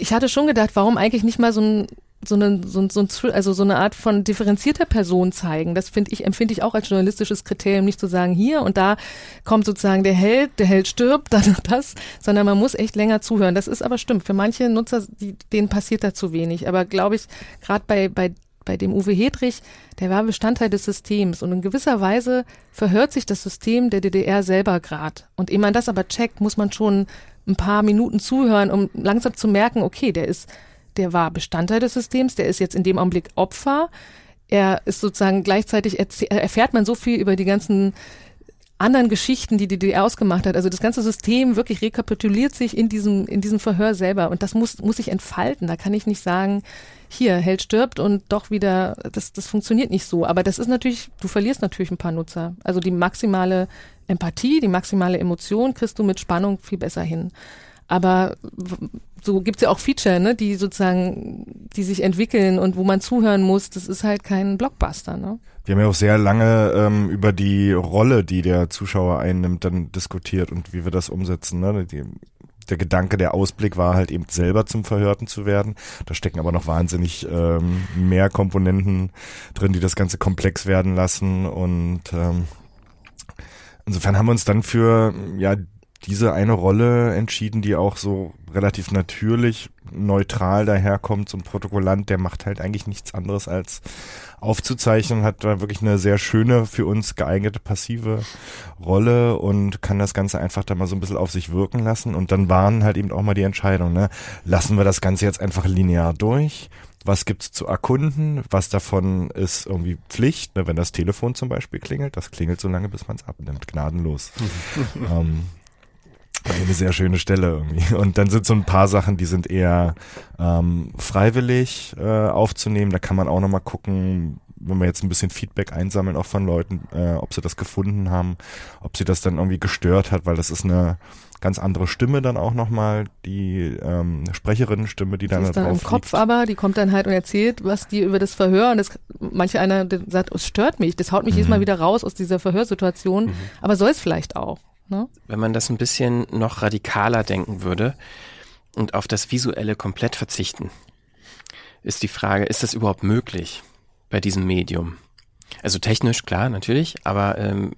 ich hatte schon gedacht, warum eigentlich nicht mal so ein so eine, so, so, also so eine Art von differenzierter Person zeigen. Das finde ich, empfinde ich auch als journalistisches Kriterium, nicht zu sagen, hier und da kommt sozusagen der Held, der Held stirbt, dann und das, sondern man muss echt länger zuhören. Das ist aber stimmt. Für manche Nutzer, die, denen passiert da zu wenig. Aber glaube ich, gerade bei, bei, bei dem Uwe Hedrich, der war Bestandteil des Systems und in gewisser Weise verhört sich das System der DDR selber grad. Und ehe man das aber checkt, muss man schon ein paar Minuten zuhören, um langsam zu merken, okay, der ist der war Bestandteil des Systems, der ist jetzt in dem Augenblick Opfer. Er ist sozusagen gleichzeitig erfährt man so viel über die ganzen anderen Geschichten, die die DDR ausgemacht hat. Also das ganze System wirklich rekapituliert sich in diesem, in diesem Verhör selber. Und das muss, muss sich entfalten. Da kann ich nicht sagen, hier, Held stirbt und doch wieder, das, das funktioniert nicht so. Aber das ist natürlich, du verlierst natürlich ein paar Nutzer. Also die maximale Empathie, die maximale Emotion kriegst du mit Spannung viel besser hin. Aber so gibt's ja auch Feature, ne, die sozusagen, die sich entwickeln und wo man zuhören muss. Das ist halt kein Blockbuster, ne? Wir haben ja auch sehr lange ähm, über die Rolle, die der Zuschauer einnimmt, dann diskutiert und wie wir das umsetzen. Ne? Die, der Gedanke, der Ausblick war halt eben selber zum Verhörten zu werden. Da stecken aber noch wahnsinnig ähm, mehr Komponenten drin, die das Ganze komplex werden lassen. Und ähm, insofern haben wir uns dann für ja diese eine Rolle entschieden, die auch so relativ natürlich neutral daherkommt. So ein Protokollant, der macht halt eigentlich nichts anderes als aufzuzeichnen, hat da wirklich eine sehr schöne, für uns geeignete passive Rolle und kann das Ganze einfach da mal so ein bisschen auf sich wirken lassen. Und dann waren halt eben auch mal die Entscheidung, ne? lassen wir das Ganze jetzt einfach linear durch? Was gibt's zu erkunden? Was davon ist irgendwie Pflicht? Ne? Wenn das Telefon zum Beispiel klingelt, das klingelt so lange, bis man es abnimmt, gnadenlos. ähm, Eine sehr schöne Stelle irgendwie. Und dann sind so ein paar Sachen, die sind eher ähm, freiwillig äh, aufzunehmen. Da kann man auch nochmal gucken, wenn wir jetzt ein bisschen Feedback einsammeln, auch von Leuten, äh, ob sie das gefunden haben, ob sie das dann irgendwie gestört hat, weil das ist eine ganz andere Stimme dann auch nochmal, die ähm, Sprecherinnenstimme, die dann Die ist dann im Kopf liegt. aber, die kommt dann halt und erzählt, was die über das Verhör und das, manche einer sagt, es stört mich, das haut mich jedes Mal wieder raus aus dieser Verhörsituation, aber soll es vielleicht auch. Ne? Wenn man das ein bisschen noch radikaler denken würde und auf das Visuelle komplett verzichten, ist die Frage, ist das überhaupt möglich bei diesem Medium? Also technisch, klar, natürlich, aber ähm,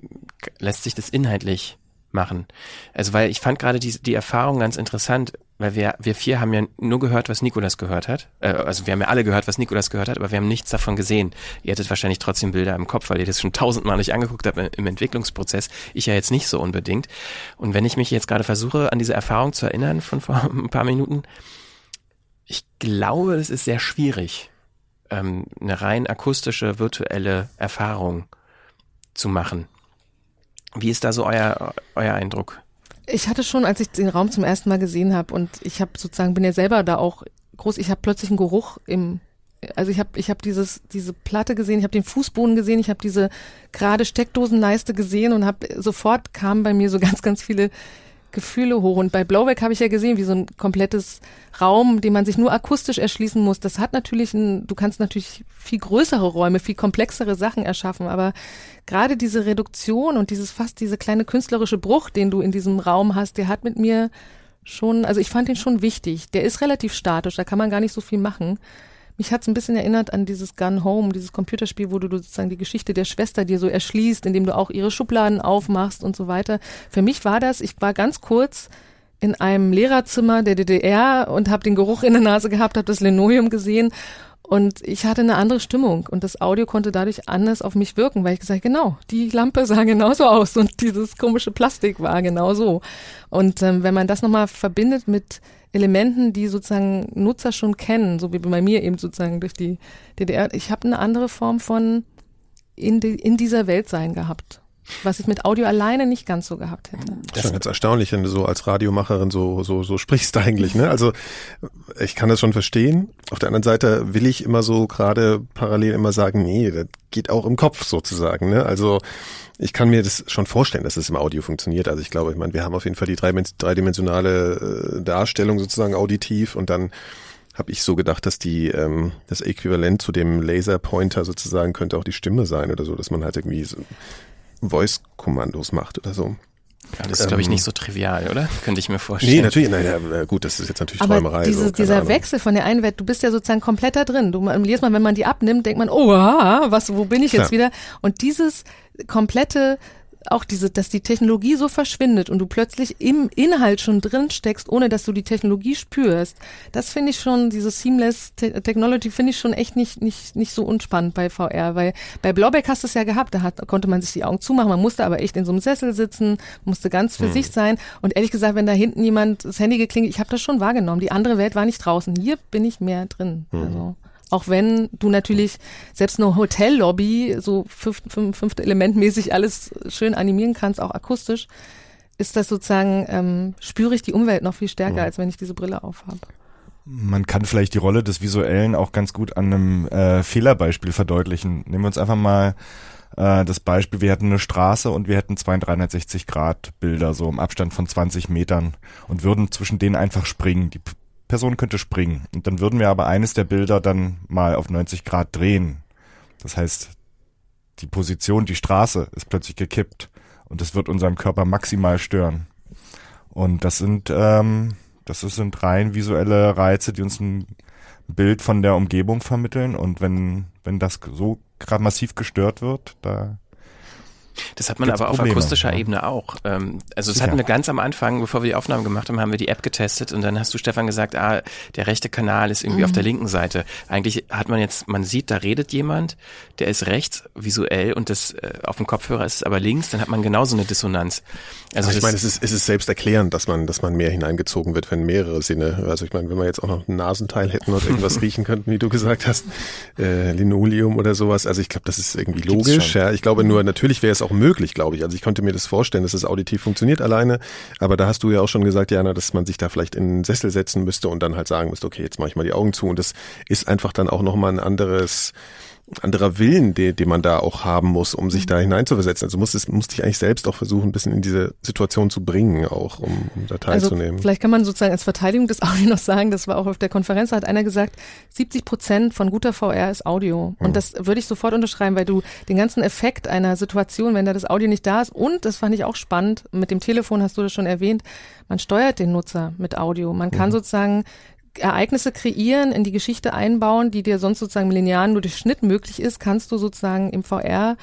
lässt sich das inhaltlich machen? Also weil ich fand gerade die, die Erfahrung ganz interessant, weil wir, wir vier haben ja nur gehört, was Nikolas gehört hat. Äh, also wir haben ja alle gehört, was Nikolas gehört hat, aber wir haben nichts davon gesehen. Ihr hättet wahrscheinlich trotzdem Bilder im Kopf, weil ihr das schon tausendmal nicht angeguckt habt im Entwicklungsprozess. Ich ja jetzt nicht so unbedingt. Und wenn ich mich jetzt gerade versuche, an diese Erfahrung zu erinnern von vor ein paar Minuten, ich glaube, es ist sehr schwierig, ähm, eine rein akustische, virtuelle Erfahrung zu machen. Wie ist da so euer, euer Eindruck? Ich hatte schon, als ich den Raum zum ersten Mal gesehen habe und ich habe sozusagen, bin ja selber da auch groß, ich habe plötzlich einen Geruch im, also ich habe ich hab dieses diese Platte gesehen, ich habe den Fußboden gesehen, ich habe diese gerade Steckdosenleiste gesehen und habe sofort kamen bei mir so ganz ganz viele Gefühle hoch und bei Blowback habe ich ja gesehen, wie so ein komplettes Raum, den man sich nur akustisch erschließen muss. Das hat natürlich ein, du kannst natürlich viel größere Räume, viel komplexere Sachen erschaffen, aber gerade diese Reduktion und dieses fast diese kleine künstlerische Bruch, den du in diesem Raum hast, der hat mit mir schon, also ich fand den schon wichtig. Der ist relativ statisch, da kann man gar nicht so viel machen. Mich hat's ein bisschen erinnert an dieses Gun Home, dieses Computerspiel, wo du, du sozusagen die Geschichte der Schwester dir so erschließt, indem du auch ihre Schubladen aufmachst und so weiter. Für mich war das, ich war ganz kurz in einem Lehrerzimmer der DDR und habe den Geruch in der Nase gehabt, habe das Linoleum gesehen und ich hatte eine andere Stimmung und das Audio konnte dadurch anders auf mich wirken, weil ich gesagt genau, die Lampe sah genauso aus und dieses komische Plastik war genauso. Und ähm, wenn man das nochmal verbindet mit Elementen, die sozusagen Nutzer schon kennen, so wie bei mir eben sozusagen durch die DDR, ich habe eine andere Form von in, die, in dieser Welt sein gehabt, was ich mit Audio alleine nicht ganz so gehabt hätte. Das ist schon ganz erstaunlich, wenn du so als Radiomacherin so, so, so sprichst eigentlich, ne? Also, ich kann das schon verstehen. Auf der anderen Seite will ich immer so gerade parallel immer sagen, nee, das geht auch im Kopf sozusagen, ne? Also, ich kann mir das schon vorstellen, dass es im Audio funktioniert. Also ich glaube, ich meine, wir haben auf jeden Fall die dreidimensionale äh, Darstellung sozusagen auditiv und dann habe ich so gedacht, dass die ähm, das Äquivalent zu dem Laserpointer sozusagen könnte auch die Stimme sein oder so, dass man halt irgendwie so Voice-Kommandos macht oder so. Ja, das ist, glaube ich, Ähm, nicht so trivial, oder? Könnte ich mir vorstellen. Nee, natürlich, nein, ja, gut, das ist jetzt natürlich Aber Träumerei. diese, so, dieser Ahnung. Wechsel von der einen Welt, du bist ja sozusagen komplett da drin. Du, jedes Mal, wenn man die abnimmt, denkt man, oh, ah, was, wo bin ich jetzt Klar. wieder? Und dieses komplette, auch diese, dass die Technologie so verschwindet und du plötzlich im Inhalt schon drin steckst, ohne dass du die Technologie spürst, das finde ich schon, diese Seamless Te Technology finde ich schon echt nicht, nicht, nicht so unspannend bei VR, weil bei Blaubeck hast du es ja gehabt, da hat, konnte man sich die Augen zumachen, man musste aber echt in so einem Sessel sitzen, musste ganz für Hm. sich sein und ehrlich gesagt, wenn da hinten jemand das Handy geklingelt, ich habe das schon wahrgenommen, die andere Welt war nicht draußen, hier bin ich mehr drin. Hm. Also. Auch wenn du natürlich selbst eine Hotellobby so fünfte, fünf, fünfte Elementmäßig alles schön animieren kannst, auch akustisch, ist das sozusagen, ähm, spüre ich die Umwelt noch viel stärker, als wenn ich diese Brille aufhabe. Man kann vielleicht die Rolle des Visuellen auch ganz gut an einem äh, Fehlerbeispiel verdeutlichen. Nehmen wir uns einfach mal äh, das Beispiel, wir hätten eine Straße und wir hätten zwei 360 Grad Bilder so im Abstand von 20 Metern und würden zwischen denen einfach springen. Die Person könnte springen und dann würden wir aber eines der Bilder dann mal auf 90 Grad drehen. Das heißt, die Position, die Straße ist plötzlich gekippt und das wird unseren Körper maximal stören. Und das sind ähm, das sind rein visuelle Reize, die uns ein Bild von der Umgebung vermitteln. Und wenn, wenn das so gerade massiv gestört wird, da Das hat man Gibt's aber auf Probleme, akustischer ja. Ebene auch. Ähm, also das Sicher. hatten wir ganz am Anfang, bevor wir die Aufnahmen gemacht haben, haben wir die App getestet und dann hast du Stefan gesagt, ah, der rechte Kanal ist irgendwie Mhm. auf der linken Seite. Eigentlich hat man jetzt, man sieht, da redet jemand, der ist rechts visuell und das äh, auf dem Kopfhörer ist es aber links, dann hat man genauso eine Dissonanz. Also ich meine, es ist, es ist selbst erklärend, dass man, dass man mehr hineingezogen wird, wenn mehrere Sinne. Also ich meine, wenn wir jetzt auch noch ein Nasenteil hätten und irgendwas riechen könnten, wie du gesagt hast, äh, Linoleum oder sowas. Also ich glaube, das ist irgendwie logisch. Ja, ich glaube nur, natürlich wäre es auch möglich, glaube ich. Also ich konnte mir das vorstellen, dass es auditiv funktioniert alleine, aber da hast du ja auch schon gesagt, Jana, dass man sich da vielleicht in einen Sessel setzen müsste und dann halt sagen müsste, okay, jetzt mache ich mal die Augen zu und das ist einfach dann auch nochmal ein anderes anderer Willen, den, den man da auch haben muss, um sich da hineinzuversetzen. Also muss es musste ich eigentlich selbst auch versuchen, ein bisschen in diese Situation zu bringen, auch um, um da teilzunehmen. Also vielleicht kann man sozusagen als Verteidigung des Audio noch sagen, das war auch auf der Konferenz, da hat einer gesagt, 70 Prozent von guter VR ist Audio. Und Mhm. das würde ich sofort unterschreiben, weil du den ganzen Effekt einer Situation, wenn da das Audio nicht da ist, und das fand ich auch spannend, mit dem Telefon hast du das schon erwähnt, man steuert den Nutzer mit Audio. Man kann Mhm. sozusagen Ereignisse kreieren, in die Geschichte einbauen, die dir sonst sozusagen Linearen nur durch Schnitt möglich ist, kannst du sozusagen im VR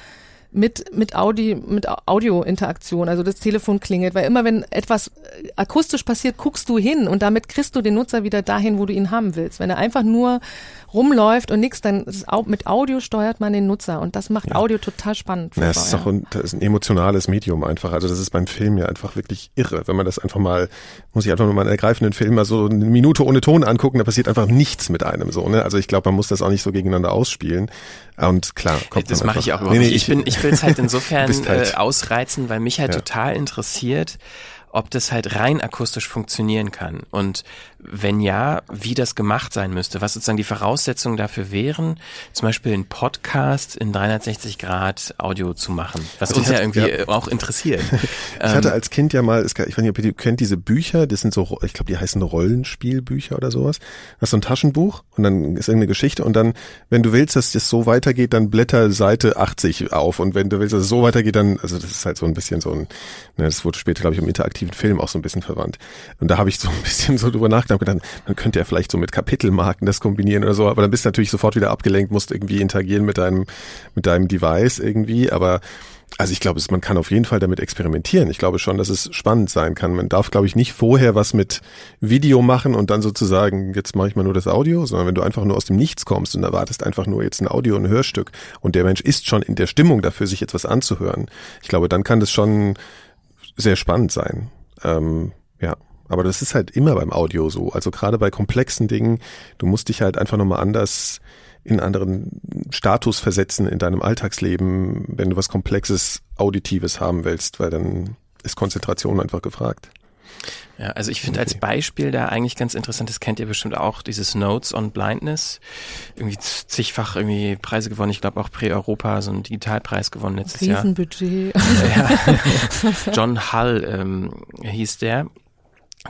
mit mit Audi mit Audio-Interaktion, also das Telefon klingelt, weil immer wenn etwas äh, akustisch passiert, guckst du hin und damit kriegst du den Nutzer wieder dahin, wo du ihn haben willst. Wenn er einfach nur rumläuft und nichts, dann ist au- mit Audio steuert man den Nutzer und das macht Audio total spannend. Ja, es ist auch ein, das ist ein emotionales Medium einfach. Also das ist beim Film ja einfach wirklich irre. Wenn man das einfach mal, muss ich einfach nur mal einen ergreifenden Film mal so eine Minute ohne Ton angucken, da passiert einfach nichts mit einem so. Ne? Also ich glaube, man muss das auch nicht so gegeneinander ausspielen. Und klar, kommt Das mache ich auch überhaupt Nee, nee, nicht. Ich, bin, ich will es halt insofern halt- äh, ausreizen, weil mich halt Ja. total interessiert, ob das halt rein akustisch funktionieren kann. Und wenn ja, wie das gemacht sein müsste, was sozusagen die Voraussetzungen dafür wären, zum Beispiel einen Podcast in 360 Grad Audio zu machen, was Also uns ich ja hatte- irgendwie ja. auch interessiert. Ich hatte Ähm, als Kind ja mal, ich weiß nicht, ob ihr die kennt, diese Bücher, das sind so, ich glaube, die heißen Rollenspielbücher oder sowas. Das ist so ein Taschenbuch und dann ist irgendeine Geschichte und dann, wenn du willst, dass das so weitergeht, dann blätter Seite 80 auf und wenn du willst, dass es so weitergeht, dann, also das ist halt so ein bisschen so ein, ne, das wurde später, glaube ich, im interaktiven Film auch so ein bisschen verwandt. Und da habe ich so ein bisschen so drüber nachgedacht, und gedacht, man könnte ja vielleicht so mit Kapitelmarken das kombinieren oder so, aber dann bist du natürlich sofort wieder abgelenkt, musst irgendwie interagieren mit deinem, mit deinem Device irgendwie, aber also ich glaube, man kann auf jeden Fall damit experimentieren. Ich glaube schon, dass es spannend sein kann. Man darf, glaube ich, nicht vorher was mit Video machen und dann sozusagen, jetzt mache ich mal nur das Audio, sondern wenn du einfach nur aus dem Nichts kommst und erwartest einfach nur jetzt ein Audio, ein Hörstück und der Mensch ist schon in der Stimmung dafür, sich etwas anzuhören. Ich glaube, dann kann das schon sehr spannend sein. Ähm, ja. Aber das ist halt immer beim Audio so. Also gerade bei komplexen Dingen, du musst dich halt einfach nochmal anders in einen anderen Status versetzen in deinem Alltagsleben, wenn du was Komplexes, Auditives haben willst, weil dann ist Konzentration einfach gefragt. Ja, also ich finde als Beispiel da eigentlich ganz interessant, das kennt ihr bestimmt auch, dieses Notes on Blindness. Irgendwie zigfach irgendwie Preise gewonnen. Ich glaube auch Prä-Europa, so einen Digitalpreis gewonnen letztes Jahr. Riesenbudget. Ja. John Hull ähm, hieß der.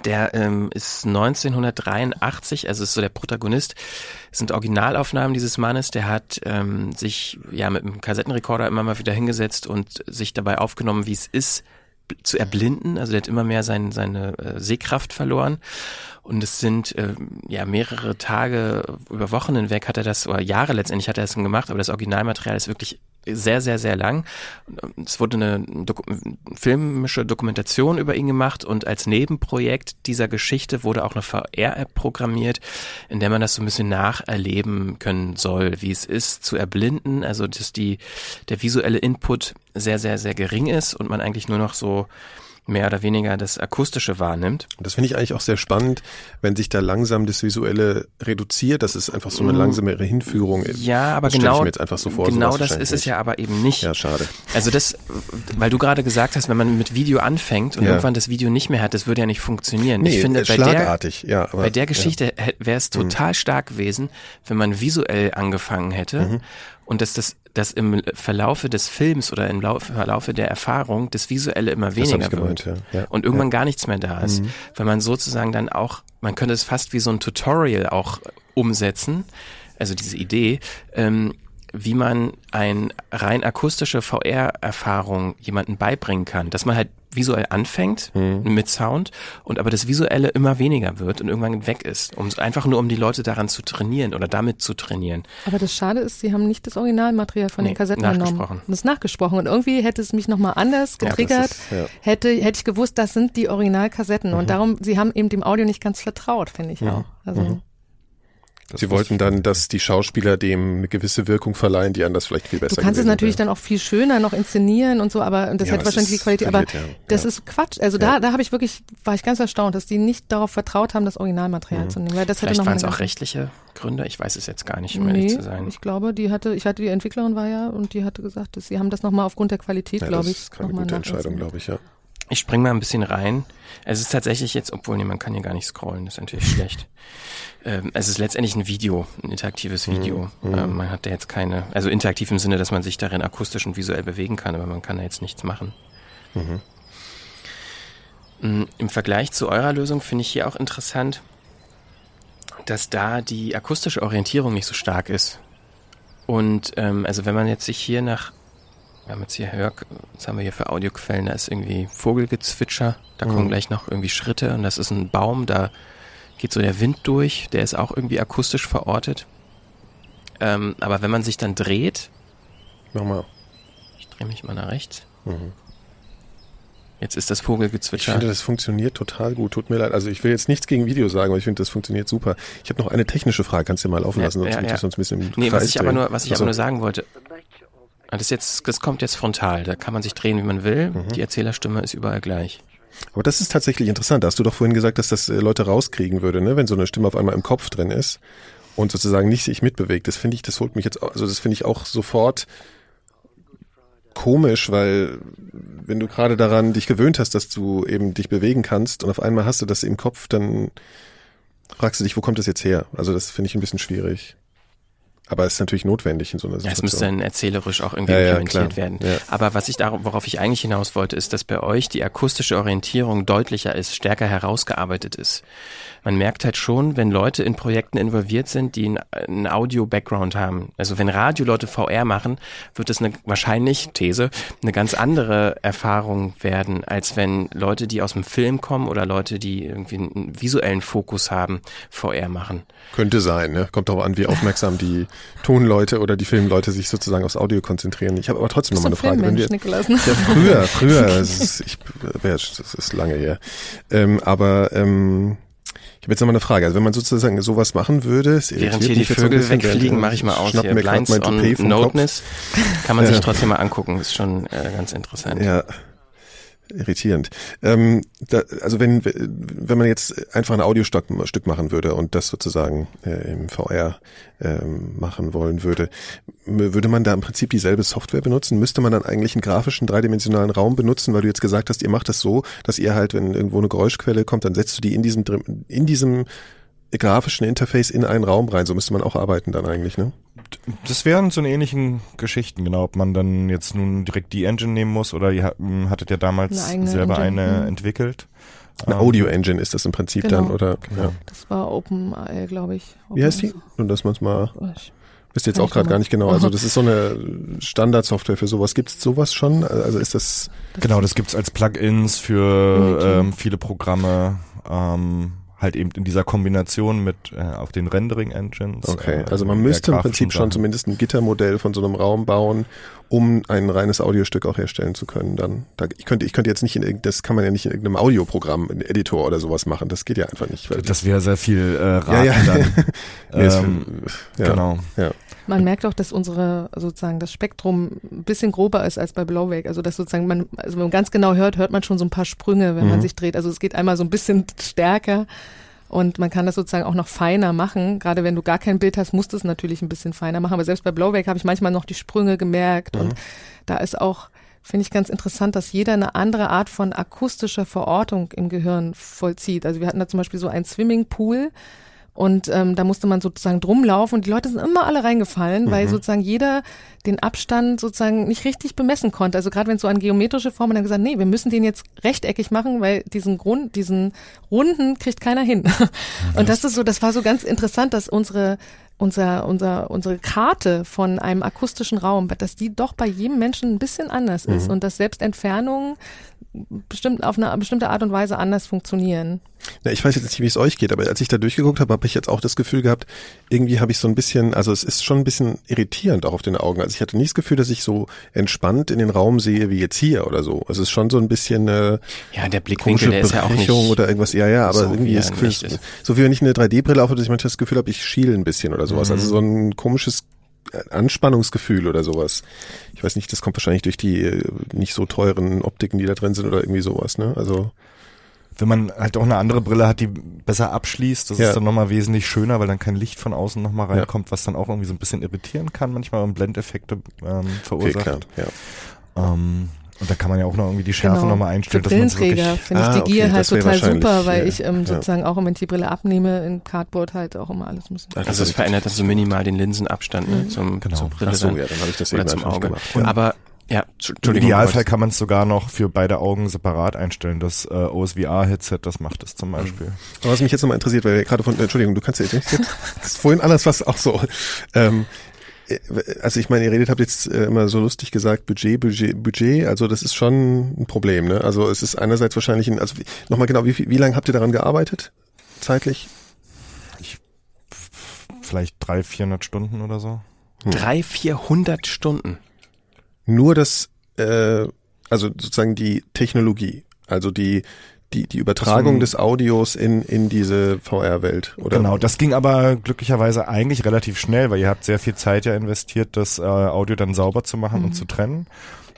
Der ähm, ist 1983, also ist so der Protagonist. Es sind Originalaufnahmen dieses Mannes. Der hat ähm, sich ja mit einem Kassettenrekorder immer mal wieder hingesetzt und sich dabei aufgenommen, wie es ist, zu erblinden. Also der hat immer mehr sein, seine äh, Sehkraft verloren. Und es sind ähm, ja mehrere Tage über Wochen hinweg hat er das, oder Jahre letztendlich hat er das gemacht, aber das Originalmaterial ist wirklich sehr, sehr, sehr lang. Es wurde eine Doku filmische Dokumentation über ihn gemacht und als Nebenprojekt dieser Geschichte wurde auch eine VR-App programmiert, in der man das so ein bisschen nacherleben können soll, wie es ist zu erblinden, also dass die, der visuelle Input sehr, sehr, sehr gering ist und man eigentlich nur noch so mehr oder weniger das Akustische wahrnimmt. Das finde ich eigentlich auch sehr spannend, wenn sich da langsam das Visuelle reduziert. Das ist einfach so eine Mm. langsamere Hinführung. Ja, aber das stelle genau, ich mir jetzt einfach so vor. genau das ist es ja aber eben nicht. Ja, schade. Also das, weil du gerade gesagt hast, wenn man mit Video anfängt und Ja. irgendwann das Video nicht mehr hat, das würde ja nicht funktionieren. Nee, ich finde, bei der, ja, aber- bei der ja. Geschichte wäre es Mhm. total stark gewesen, wenn man visuell angefangen hätte Mhm. und dass das, dass im Verlaufe des Films oder im Laufe, Verlaufe der Erfahrung das Visuelle immer weniger gemeint, wird ja. Ja. und irgendwann Ja. gar nichts mehr da ist, Mhm. weil man sozusagen dann auch, man könnte es fast wie so ein Tutorial auch umsetzen, also diese Idee, ähm, wie man ein rein akustische VR-Erfahrung jemanden beibringen kann, dass man halt visuell anfängt Mhm. mit Sound und aber das Visuelle immer weniger wird und irgendwann weg ist, um einfach nur um die Leute daran zu trainieren oder damit zu trainieren. Aber das Schade ist, sie haben nicht das Originalmaterial von Nee, den Kassetten genommen. nachgesprochen. Und das nachgesprochen. Und irgendwie hätte es mich nochmal anders Ja, getriggert. ist- ja. hätte, hätte ich gewusst, das sind die Originalkassetten. Mhm. Und darum, sie haben eben dem Audio nicht ganz vertraut, finde ich Mhm. auch. Also, Mhm. Sie wollten dann, dass die Schauspieler dem eine gewisse Wirkung verleihen, die anders vielleicht viel besser Du kannst es natürlich wäre. dann auch viel schöner noch inszenieren und so, aber und das Ja, es wahrscheinlich die Qualität. Aber ja. das Ja. ist Quatsch. Also da, da habe ich wirklich, war ich ganz erstaunt, dass die nicht darauf vertraut haben, das Originalmaterial Mhm. zu nehmen. Weil das hätte Vielleicht waren es auch rechtliche Gründe. Ich weiß es jetzt gar nicht, um ehrlich Nee, zu sein. ich glaube, die hatte, ich hatte die Entwicklerin war ja und die hatte gesagt, dass sie haben das nochmal aufgrund der Qualität, Ja, glaube das ich, ist keine gute Entscheidung, glaube ich, ja. Ich spring mal ein bisschen rein. Es ist tatsächlich jetzt, obwohl nee, man kann hier gar nicht scrollen, das ist natürlich schlecht. Ähm, es ist letztendlich ein Video, ein interaktives Video. Mhm. Ähm, man hat da jetzt keine, also interaktiv im Sinne, dass man sich darin akustisch und visuell bewegen kann, aber man kann da jetzt nichts machen. Mhm. Mm, Im Vergleich zu eurer Lösung finde ich hier auch interessant, dass da die akustische Orientierung nicht so stark ist. Und ähm, also wenn man jetzt sich hier nach, wir haben jetzt hier Hör, was haben wir hier für Audioquellen, da ist irgendwie Vogelgezwitscher, da kommen Mhm. gleich noch irgendwie Schritte und das ist ein Baum, da geht so der Wind durch, der ist auch irgendwie akustisch verortet. Ähm, aber wenn man sich dann dreht, Mach mal. ich drehe mich mal nach rechts, Mhm. jetzt ist das Ich Vogelgezwitscher. finde, das funktioniert total gut. Tut mir leid. Also ich will jetzt nichts gegen Video sagen, aber ich finde, das funktioniert super. Ich habe noch eine technische Frage. Kannst du dir mal laufen lassen, sonst Ja, ich ja. das sonst ein bisschen im Nee, Kreis was ich aber nur, was ich Also, aber nur sagen wollte. Ah, Das, jetzt, das kommt jetzt frontal. Da kann man sich drehen, wie man will. Mhm. Die Erzählerstimme ist überall gleich. Aber das ist tatsächlich interessant. Da hast du doch vorhin gesagt, dass das äh, Leute rauskriegen würde, ne? wenn so eine Stimme auf einmal im Kopf drin ist und sozusagen nicht sich mitbewegt. Das finde ich, das holt mich jetzt, also das finde ich auch sofort komisch, weil wenn du gerade daran dich gewöhnt hast, dass du eben dich bewegen kannst und auf einmal hast du das im Kopf, dann fragst du dich, wo kommt das jetzt her? Also das finde ich ein bisschen schwierig. Aber es ist natürlich notwendig in so einer Ja, Situation. es müsste dann erzählerisch auch irgendwie Ja, ja, implementiert klar. werden. Ja. Aber was ich da, worauf ich eigentlich hinaus wollte, ist, dass bei euch die akustische Orientierung deutlicher ist, stärker herausgearbeitet ist. Man merkt halt schon, wenn Leute in Projekten involviert sind, die einen, Audio-Background haben. Also wenn Radioleute VR machen, wird es eine, wahrscheinlich, These, eine ganz andere Erfahrung werden, als wenn Leute, die aus dem Film kommen oder Leute, die irgendwie einen visuellen Fokus haben, VR machen. Könnte sein, ne? Kommt darauf an, wie aufmerksam die Tonleute oder die Filmleute sich sozusagen aufs Audio konzentrieren. Ich habe aber trotzdem noch mal eine Frage. Wenn wir, Filmmensch, Nikolas, ne? ja, früher, früher, das ist, ich, das ist lange her. Ähm, aber ähm, ich habe jetzt noch mal eine Frage. Also wenn man sozusagen sowas machen würde, es Während hier die Vögel wegfliegen, während- mache ich mal aus hier. mir Blinds mein on Noteness. Kann man sich trotzdem mal angucken. Ist schon äh, ganz interessant. Ja, irritierend. Ähm, da, also wenn wenn man jetzt einfach ein Audiostück Stück machen würde und das sozusagen äh, im VR ähm, machen wollen würde, würde man da im Prinzip dieselbe Software benutzen? Müsste man dann eigentlich einen grafischen dreidimensionalen Raum benutzen, weil du jetzt gesagt hast, ihr macht das so, dass ihr halt, wenn irgendwo eine Geräuschquelle kommt, dann setzt du die in diesem in diesem grafischen Interface in einen Raum rein. So müsste man auch arbeiten dann eigentlich, ne? Das wären so eine ähnlichen Geschichten, genau, ob man dann jetzt nun direkt die Engine nehmen muss oder ihr ha- m, hattet ja damals Eine selber Engine, eine mhm. entwickelt. Eine Ähm, Audio Engine ist das im Prinzip Genau. dann, oder? Ja. Das war OpenAI, glaube ich. Wie heißt die? Nur, dass man es mal. Ich- Wisst ihr jetzt auch gerade gar nicht genau. Also das ist so eine Standardsoftware für sowas. Gibt es sowas schon? Also ist das Genau, das gibt's als Plugins für ähm, viele Programme, ähm, halt eben in dieser Kombination mit äh, auf den Rendering-Engines. okay? äh, Also man müsste im Prinzip schon zumindest ein Gittermodell von so einem Raum bauen, um ein reines Audiostück auch herstellen zu können. Dann, da, ich könnte, ich könnte jetzt nicht in irgend- das kann man ja nicht in irgendeinem Audioprogramm, in Editor oder sowas machen. Das geht ja einfach nicht. Weil Das wäre sehr viel äh, Raten Ja, ja. dann. Nee, ähm, ja. Genau. Ja. Man merkt auch, dass unsere sozusagen das Spektrum ein bisschen grober ist als bei Blowwake. Also dass sozusagen man, also wenn man ganz genau hört, hört man schon so ein paar Sprünge, wenn man Mhm. sich dreht. Also es geht einmal so ein bisschen stärker und man kann das sozusagen auch noch feiner machen. Gerade wenn du gar kein Bild hast, musst du es natürlich ein bisschen feiner machen. Aber selbst bei Blowwake habe ich manchmal noch die Sprünge gemerkt und Mhm. da ist auch Finde ich ganz interessant, dass jeder eine andere Art von akustischer Verortung im Gehirn vollzieht. Also wir hatten da zum Beispiel so einen Swimmingpool, und ähm, da musste man sozusagen drumlaufen und die Leute sind immer alle reingefallen, weil Mhm. sozusagen jeder den Abstand sozusagen nicht richtig bemessen konnte. Also gerade wenn es so an geometrische Formen dann gesagt, nee, wir müssen den jetzt rechteckig machen, weil diesen Grund, diesen runden kriegt keiner hin. Und das ist so, das war so ganz interessant, dass unsere unser, unser, unsere Karte von einem akustischen Raum, dass die doch bei jedem Menschen ein bisschen anders ist Mhm. und dass selbst Entfernungen bestimmt auf eine bestimmte Art und Weise anders funktionieren. Na, ich weiß jetzt nicht, wie es euch geht, aber als ich da durchgeguckt habe, habe ich jetzt auch das Gefühl gehabt, irgendwie habe ich so ein bisschen, also es ist schon ein bisschen irritierend auch auf den Augen. Also ich hatte nie das Gefühl, dass ich so entspannt in den Raum sehe wie jetzt hier oder so. Also es ist schon so ein bisschen äh, Ja, der Blickwinkel, komische der ist ja auch nicht oder irgendwas. Ja, ja, aber so, irgendwie wie das Gefühl, nicht ist. so wie wenn ich eine 3D-Brille aufhabe, dass ich manchmal das Gefühl habe, ich schiele ein bisschen oder sowas. Mhm. Also so ein komisches Anspannungsgefühl oder sowas. Ich weiß nicht, das kommt wahrscheinlich durch die äh, nicht so teuren Optiken, die da drin sind oder irgendwie sowas, ne? Also Wenn man halt auch eine andere Brille hat, die besser abschließt, das Ja. ist dann nochmal wesentlich schöner, weil dann kein Licht von außen nochmal reinkommt, was dann auch irgendwie so ein bisschen irritieren kann, manchmal und Blendeffekte ähm, verursacht. klar, ja. Ähm, und da kann man ja auch noch irgendwie die Schärfe Genau. nochmal einstellen, Für dass man es Brillenträger finde ich Ah, die okay, Gier halt das wäre total super, weil ja, ich ähm, ja. sozusagen auch, wenn ich die Brille abnehme, in Cardboard halt auch immer alles muss. Also es verändert dann so minimal den Linsenabstand ne, Mhm. zum, Genau. zur Brille Ach so, dann. ja, dann habe ich das oder eben zum nicht Auge. gemacht. Ja. Aber ja, Im. Idealfall kann man es sogar noch für beide Augen separat einstellen. Das äh, OSVR-Headset, das macht es zum Beispiel. Aber was mich jetzt nochmal interessiert, weil wir gerade von, Entschuldigung, du kannst ja jetzt, das ist vorhin anders was auch so. Ähm, äh, also ich meine, ihr redet, habt jetzt äh, immer so lustig gesagt, Budget, Budget, Budget, also das ist schon ein Problem, ne? Also es ist einerseits wahrscheinlich ein, also nochmal genau, wie, viel- wie lange habt ihr daran gearbeitet? Zeitlich? Vielleicht 300, 400 Stunden oder so. Drei, vierhundert Stunden. Nur das, äh, also sozusagen die Technologie, also die, die, die Übertragung des Audios in, in diese VR-Welt, oder? Genau, das ging aber glücklicherweise eigentlich relativ schnell, weil ihr habt sehr viel Zeit ja investiert, das äh, Audio dann sauber zu machen Mhm. und zu trennen.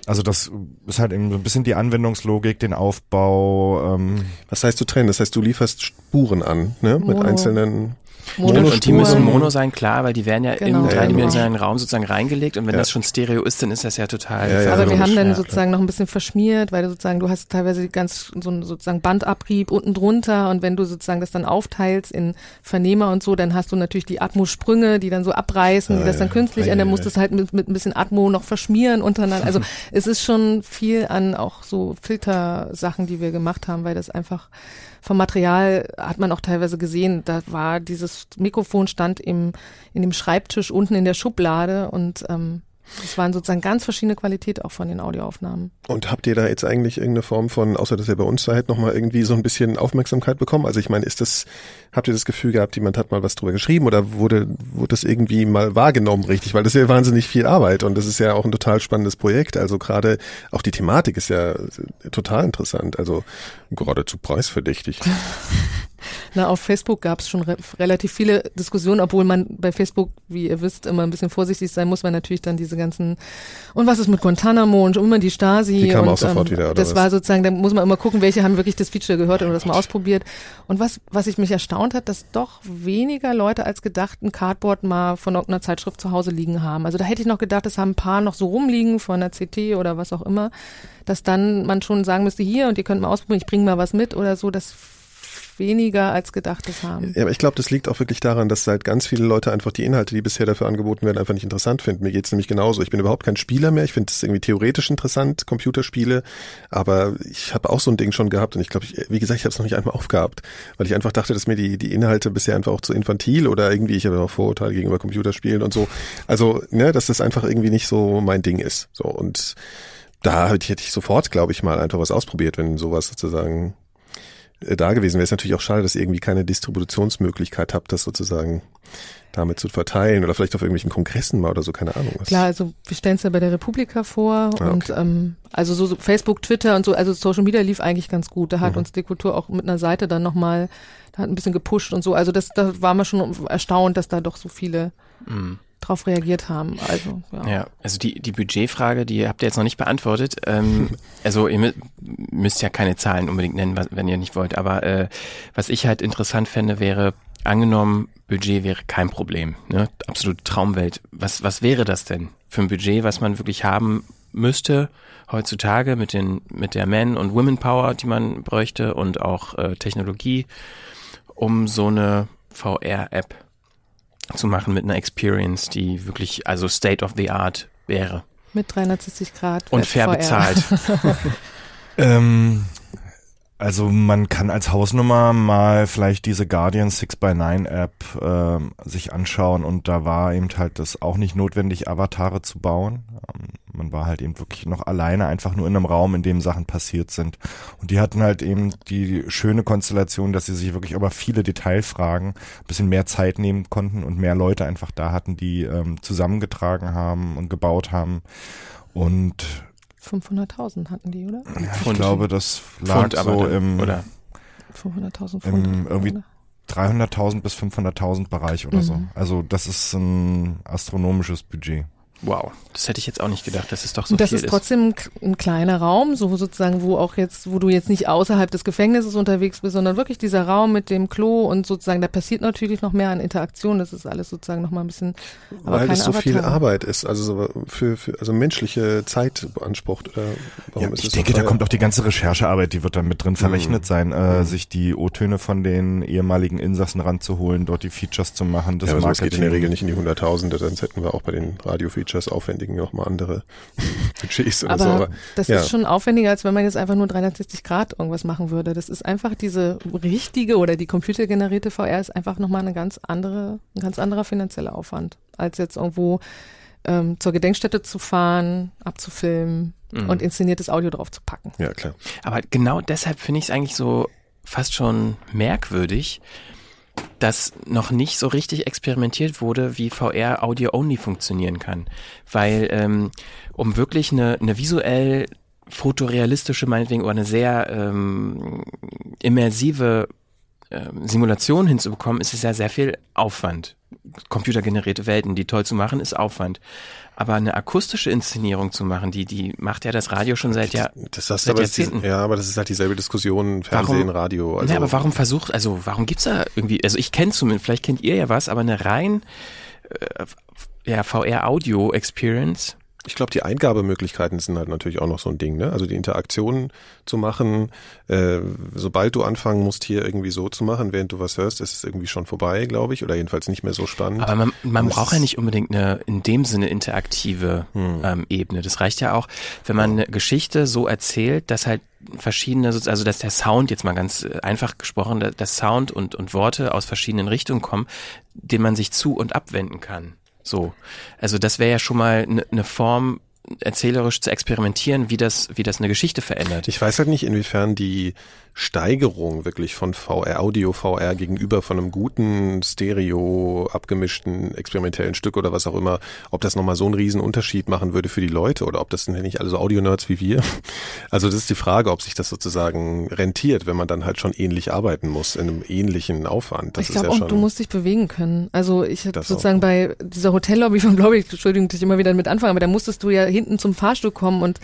Also das ist halt eben so ein bisschen die Anwendungslogik, den Aufbau. Ähm, Was heißt du trennen? Das heißt, du lieferst Spuren an, ne? Mit Mono. einzelnen Und, und die müssen. Mono sein, klar, weil die werden ja Genau. im dreidimensionalen Raum sozusagen reingelegt und wenn Ja. das schon Stereo ist, dann ist das ja total. Ja, ja, Aber wir haben dann ja. sozusagen noch ein bisschen verschmiert, weil du sozusagen, du hast teilweise ganz so einen sozusagen Bandabrieb unten drunter und wenn du sozusagen das dann aufteilst in Vernehmer und so, dann hast du natürlich die Atmo-Sprünge, die dann so abreißen, die Ah, das dann künstlich, Ja, und dann ja, musst du es halt mit, mit ein bisschen Atmo noch verschmieren untereinander. Also es ist schon viel an auch so Filtersachen, die wir gemacht haben, weil das einfach vom Material hat man auch teilweise gesehen, da war dieses Mikrofon stand im, in dem Schreibtisch unten in der Schublade und ähm, es waren sozusagen ganz verschiedene Qualität auch von den Audioaufnahmen. Und habt ihr da jetzt eigentlich irgendeine Form von, außer dass ihr bei uns seid, nochmal irgendwie so ein bisschen Aufmerksamkeit bekommen? Also ich meine, ist das, habt ihr das Gefühl gehabt, jemand hat mal was drüber geschrieben oder wurde, wurde das irgendwie mal wahrgenommen richtig? Weil das ist ja wahnsinnig viel Arbeit und das ist ja auch ein total spannendes Projekt. Also gerade auch die Thematik ist ja total interessant. Also geradezu preisverdächtig. Na, auf Facebook gab es schon re relativ viele Diskussionen, obwohl man bei Facebook, wie ihr wisst, immer ein bisschen vorsichtig sein muss, weil natürlich dann diese ganzen und was ist mit Guantanamo und immer die Stasi Die kamen und auch sofort wieder, oder das was? war sozusagen, da muss man immer gucken, welche haben wirklich das Feature gehört oder das mal ausprobiert. Und was was ich mich erstaunt hat, dass doch weniger Leute als gedacht ein Cardboard mal von irgendeiner Zeitschrift zu Hause liegen haben. Also da hätte ich noch gedacht, das haben ein paar noch so rumliegen von einer CT oder was auch immer, dass dann man schon sagen müsste, hier und ihr könnt mal ausprobieren, ich bringe mal was mit oder so, dass weniger als gedacht das haben. Ja, aber ich glaube, das liegt auch wirklich daran, dass halt ganz viele Leute einfach die Inhalte, die bisher dafür angeboten werden, einfach nicht interessant finden. Mir geht's nämlich genauso. Ich bin überhaupt kein Spieler mehr. Ich finde es irgendwie theoretisch interessant, Computerspiele. Aber ich habe auch so ein Ding schon gehabt und ich glaube, wie gesagt, ich habe es noch nicht einmal aufgehabt, weil ich einfach dachte, dass mir die, die Inhalte bisher einfach auch zu infantil oder irgendwie, ich habe auch Vorurteile gegenüber Computerspielen und so. Also, ne, dass das einfach irgendwie nicht so mein Ding ist. So und da hätte ich sofort, glaube ich, mal einfach was ausprobiert, wenn sowas sozusagen da gewesen wäre. Es natürlich auch schade, dass ihr irgendwie keine Distributionsmöglichkeit habt, das sozusagen damit zu verteilen oder vielleicht auf irgendwelchen Kongressen mal oder so, keine Ahnung. Was. Klar, also wir stellen es ja bei der Republika vor Ah, und ähm, also so, so Facebook, Twitter und so, also Social Media lief eigentlich ganz gut. Da hat Mhm. uns die Kultur auch mit einer Seite dann nochmal, da hat ein bisschen gepusht und so. Also das, da waren wir schon erstaunt, dass da doch so viele Mhm. Drauf reagiert haben. Also ja. Ja, also die, die Budgetfrage, die habt ihr jetzt noch nicht beantwortet. Ähm, also ihr mü müsst ja keine Zahlen unbedingt nennen, was, wenn ihr nicht wollt. Aber äh, was ich halt interessant fände, wäre, angenommen, Budget wäre kein Problem. Ne? Absolute Traumwelt. Was, was wäre das denn für ein Budget, was man wirklich haben müsste heutzutage mit, den, mit der Man- und Women Power, die man bräuchte und auch äh, Technologie, um so eine VR-App zu machen mit einer Experience, die wirklich also State of the Art wäre. Mit 360 Grad. Und fair VR. bezahlt. ähm, Also man kann als Hausnummer mal vielleicht diese Guardian 6x9 App äh, sich anschauen und da war eben halt das auch nicht notwendig, Avatare zu bauen. Ähm, man war halt eben wirklich noch alleine, einfach nur in einem Raum, in dem Sachen passiert sind. Und die hatten halt eben die schöne Konstellation, dass sie sich wirklich über viele Detailfragen ein bisschen mehr Zeit nehmen konnten und mehr Leute einfach da hatten, die ähm, zusammengetragen haben und gebaut haben. Und 500.000 hatten die, oder? Ja, ich glaube, das lag Pfund so im, oder? 500.000 Pfund. im irgendwie oder? 300.000 bis 500.000 Bereich oder so. Mhm. Also das ist ein astronomisches Budget. Wow, das hätte ich jetzt auch nicht gedacht, dass es doch so Und das viel ist trotzdem ein k- ein kleiner Raum, so sozusagen, wo auch jetzt, wo du jetzt nicht außerhalb des Gefängnisses unterwegs bist, sondern wirklich dieser Raum mit dem Klo und sozusagen, da passiert natürlich noch mehr an Interaktion. Das ist alles sozusagen noch mal ein bisschen, aber Weil es so viel Avatare. Arbeit ist, also so für, für also menschliche Zeit beansprucht oder warum Ja, ist ich denke, so da kommt auch die ganze Recherchearbeit, die wird da mit drin verrechnet Mhm. sein, äh, Mhm. sich die O-Töne von den ehemaligen Insassen ranzuholen, dort die Features zu machen, das ja, aber Marketing. geht in der Regel nicht in die Hunderttausende, sonst hätten wir auch bei den Radio-Features aufwendigen noch mal andere Budgets oder aber, so. Aber das ja. ist schon aufwendiger, als wenn man jetzt einfach nur 360 Grad irgendwas machen würde. Das ist einfach diese richtige oder die computergenerierte VR ist einfach nochmal eine ganz andere, ein ganz anderer finanzieller Aufwand, als jetzt irgendwo ähm, zur Gedenkstätte zu fahren, abzufilmen Mhm. und inszeniertes Audio drauf zu packen. Ja, klar. Aber genau deshalb finde ich es eigentlich so fast schon merkwürdig, dass noch nicht so richtig experimentiert wurde, wie VR Audio-Only funktionieren kann. Weil ähm, um wirklich eine, eine visuell fotorealistische, meinetwegen, oder eine sehr ähm, immersive ähm, Simulation hinzubekommen, ist es ja sehr viel Aufwand. Computergenerierte Welten, die toll zu machen, ist Aufwand. Aber eine akustische Inszenierung zu machen, die, die macht ja das Radio schon seit Jahr, Das hast seit aber ist, Jahrzehnten. ja, aber das ist halt dieselbe Diskussion, Fernsehen, Radio. Also ja, aber warum versucht, also warum gibt's da irgendwie, also ich kenne zumindest, vielleicht kennt ihr ja was, aber eine rein äh, ja, VR-Audio-Experience. Ich glaube, die Eingabemöglichkeiten sind halt natürlich auch noch so ein Ding, ne? Also die Interaktion zu machen, äh, sobald du anfangen musst, hier irgendwie so zu machen, während du was hörst, ist es irgendwie schon vorbei, glaube ich, oder jedenfalls nicht mehr so spannend. Aber man, man braucht ja nicht unbedingt eine in dem Sinne interaktive Hm. ähm, Ebene. Das reicht ja auch, wenn man eine Geschichte so erzählt, dass halt verschiedene, also dass der Sound, jetzt mal ganz äh, einfach gesprochen, da- dass Sound und, und Worte aus verschiedenen Richtungen kommen, den man sich zu- und abwenden kann. So. Also das wäre ja schon mal eine ne Form, erzählerisch zu experimentieren, wie das, wie das eine Geschichte verändert. Ich weiß halt nicht, inwiefern die Steigerung wirklich von VR, Audio VR gegenüber von einem guten, stereo, abgemischten, experimentellen Stück oder was auch immer, ob das nochmal so einen riesen Unterschied machen würde für die Leute oder ob das sind ja nicht alle so Audio-Nerds wie wir. Also das ist die Frage, ob sich das sozusagen rentiert, wenn man dann halt schon ähnlich arbeiten muss, in einem ähnlichen Aufwand. Das ich glaube ja auch, du musst dich bewegen können. Also ich habe sozusagen bei dieser Hotellobby von Blaubeck, Entschuldigung, dass ich immer wieder mit anfangen, aber da musstest du ja hinten zum Fahrstuhl kommen und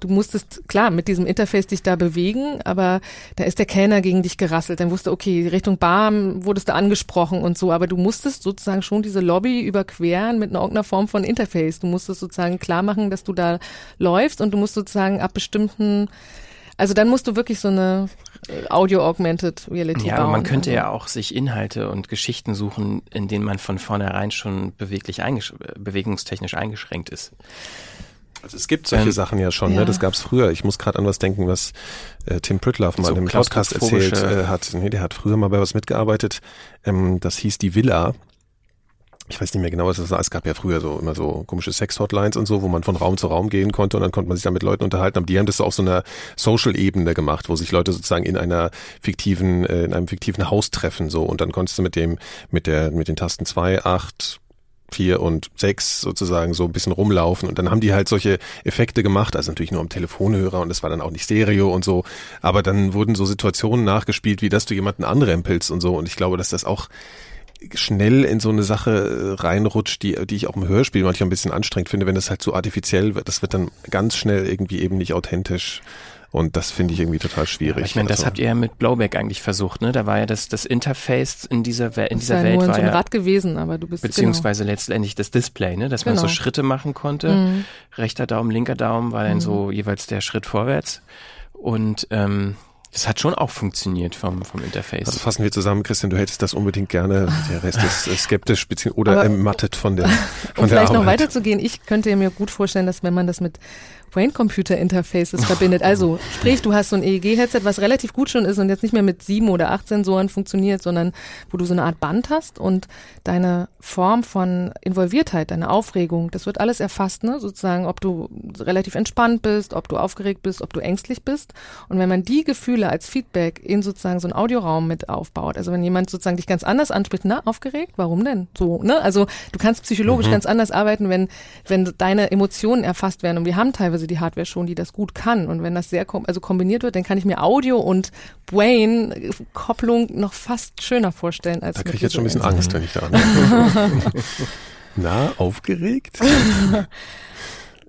du musstest, klar, mit diesem Interface dich da bewegen, aber da ist der Kellner gegen dich gerasselt. Dann wusste, okay, Richtung Bar wurdest du angesprochen und so, aber du musstest sozusagen schon diese Lobby überqueren mit einer irgendeiner Form von Interface. Du musstest sozusagen klar machen, dass du da läufst und du musst sozusagen ab bestimmten also dann musst du wirklich so eine äh, Audio-Augmented Reality Ja, bauen. aber man könnte ja auch sich Inhalte und Geschichten suchen, in denen man von vornherein schon beweglich eingesch äh, bewegungstechnisch eingeschränkt ist. Also es gibt solche Ähm, Sachen ja schon, ja. ne? Das gab's früher. Ich muss gerade an was denken, was äh, Tim Pritloff mal So im Podcast erzählt äh, hat. Nee, der hat früher mal bei was mitgearbeitet. Ähm, das hieß die Villa. Ich weiß nicht mehr genau, was das war. Es gab ja früher so immer so komische Sex-Hotlines und so, wo man von Raum zu Raum gehen konnte und dann konnte man sich da mit Leuten unterhalten. Aber die haben das so auf so einer Social-Ebene gemacht, wo sich Leute sozusagen in einer fiktiven, äh, in einem fiktiven Haus treffen so und dann konntest du mit dem, mit der, mit den Tasten zwei, acht, vier und sechs sozusagen so ein bisschen rumlaufen. Und dann haben die halt solche Effekte gemacht, also natürlich nur am Telefonhörer und das war dann auch nicht Stereo und so, aber dann wurden so Situationen nachgespielt, wie dass du jemanden anrempelst und so. Und ich glaube, dass das auch schnell in so eine Sache äh, reinrutscht, die, die ich auch im Hörspiel manchmal ein bisschen anstrengend finde, wenn das halt zu artifiziell wird, das wird dann ganz schnell irgendwie eben nicht authentisch und das finde ich irgendwie total schwierig. Aber ich meine, das Also- habt ihr ja mit Blowback eigentlich versucht, ne? Da war ja das, das Interface in dieser, We- in dieser ja Welt nur war so ein ja, Rad gewesen, aber du bist beziehungsweise letztendlich das Display, ne? Dass man Genau. so Schritte machen konnte. Mhm. Rechter Daumen, linker Daumen war dann Mhm. so jeweils der Schritt vorwärts. Und ähm, das hat schon auch funktioniert vom, vom Interface. Also fassen wir zusammen, Christian, du hättest das unbedingt gerne. Der Rest ist äh, skeptisch oder Aber- ermattet von der, von Um der vielleicht noch Arbeit. weiterzugehen, ich könnte mir gut vorstellen, dass wenn man das mit Brain-Computer-Interfaces verbindet. Also sprich, du hast so ein EEG-Headset, was relativ gut schon ist und jetzt nicht mehr mit sieben oder acht Sensoren funktioniert, sondern wo du so eine Art Band hast und deine Form von Involviertheit, deine Aufregung, das wird alles erfasst, ne? sozusagen, ob du relativ entspannt bist, ob du aufgeregt bist, ob du ängstlich bist. Und wenn man die Gefühle als Feedback in sozusagen so einen Audioraum mit aufbaut, also wenn jemand sozusagen dich ganz anders anspricht, na, aufgeregt, warum denn? So, ne? Also du kannst psychologisch Mhm. ganz anders arbeiten, wenn, wenn deine Emotionen erfasst werden. Und wir haben teilweise die Hardware schon, die das gut kann. Und wenn das sehr kom also kombiniert wird, dann kann ich mir Audio und Brain-Kopplung noch fast schöner vorstellen als Da kriege ich jetzt schon ein bisschen Angst, wenn ich da Sachen. an. Na, aufgeregt?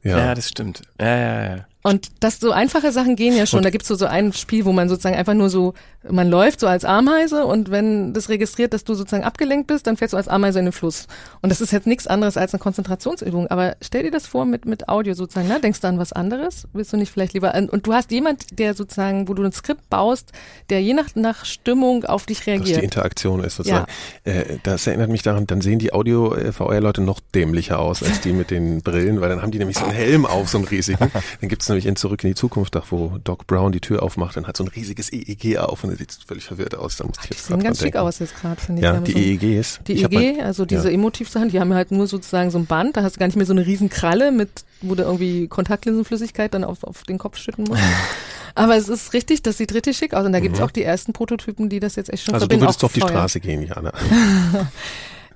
Ja. das stimmt. Ja, ja, ja. Und das so einfache Sachen gehen ja schon. Und- da gibt's so, so ein Spiel, wo man sozusagen einfach nur so, man läuft so als Ameise und wenn das registriert, dass du sozusagen abgelenkt bist, dann fährst du als Ameise in den Fluss. Und das ist jetzt nichts anderes als eine Konzentrationsübung. Aber stell dir das vor mit, mit Audio sozusagen, ne? Denkst du an was anderes? Willst du nicht vielleicht lieber an, und du hast jemand, der sozusagen, wo du ein Skript baust, der je nach, nach Stimmung auf dich dass reagiert. die Interaktion ist sozusagen. Äh, das erinnert mich daran, dann sehen die Audio-VR-Leute noch dämlicher aus als die mit den Brillen, weil dann haben die nämlich so einen Helm auf, so einen riesigen. Dann gibt's nämlich in Zurück in die Zukunft, da wo Doc Brown die Tür aufmacht, dann hat so ein riesiges EEG auf und er sieht völlig verwirrt aus. Da musste ich jetzt Sehen grad ganz schick denken. aus jetzt gerade, finde ich. Ja, die so- EEGs. Die EEG, mal- also diese ja. Emotivsachen, die haben halt nur sozusagen so ein Band, da hast du gar nicht mehr so eine riesen Kralle mit, wo du irgendwie Kontaktlinsenflüssigkeit dann auf, auf den Kopf schütten musst. Aber es ist richtig, das sieht richtig schick aus und da gibt's Mhm. auch die ersten Prototypen, die das jetzt echt schon Also du verbinden. würdest auch auf die. Straße gehen, Jana.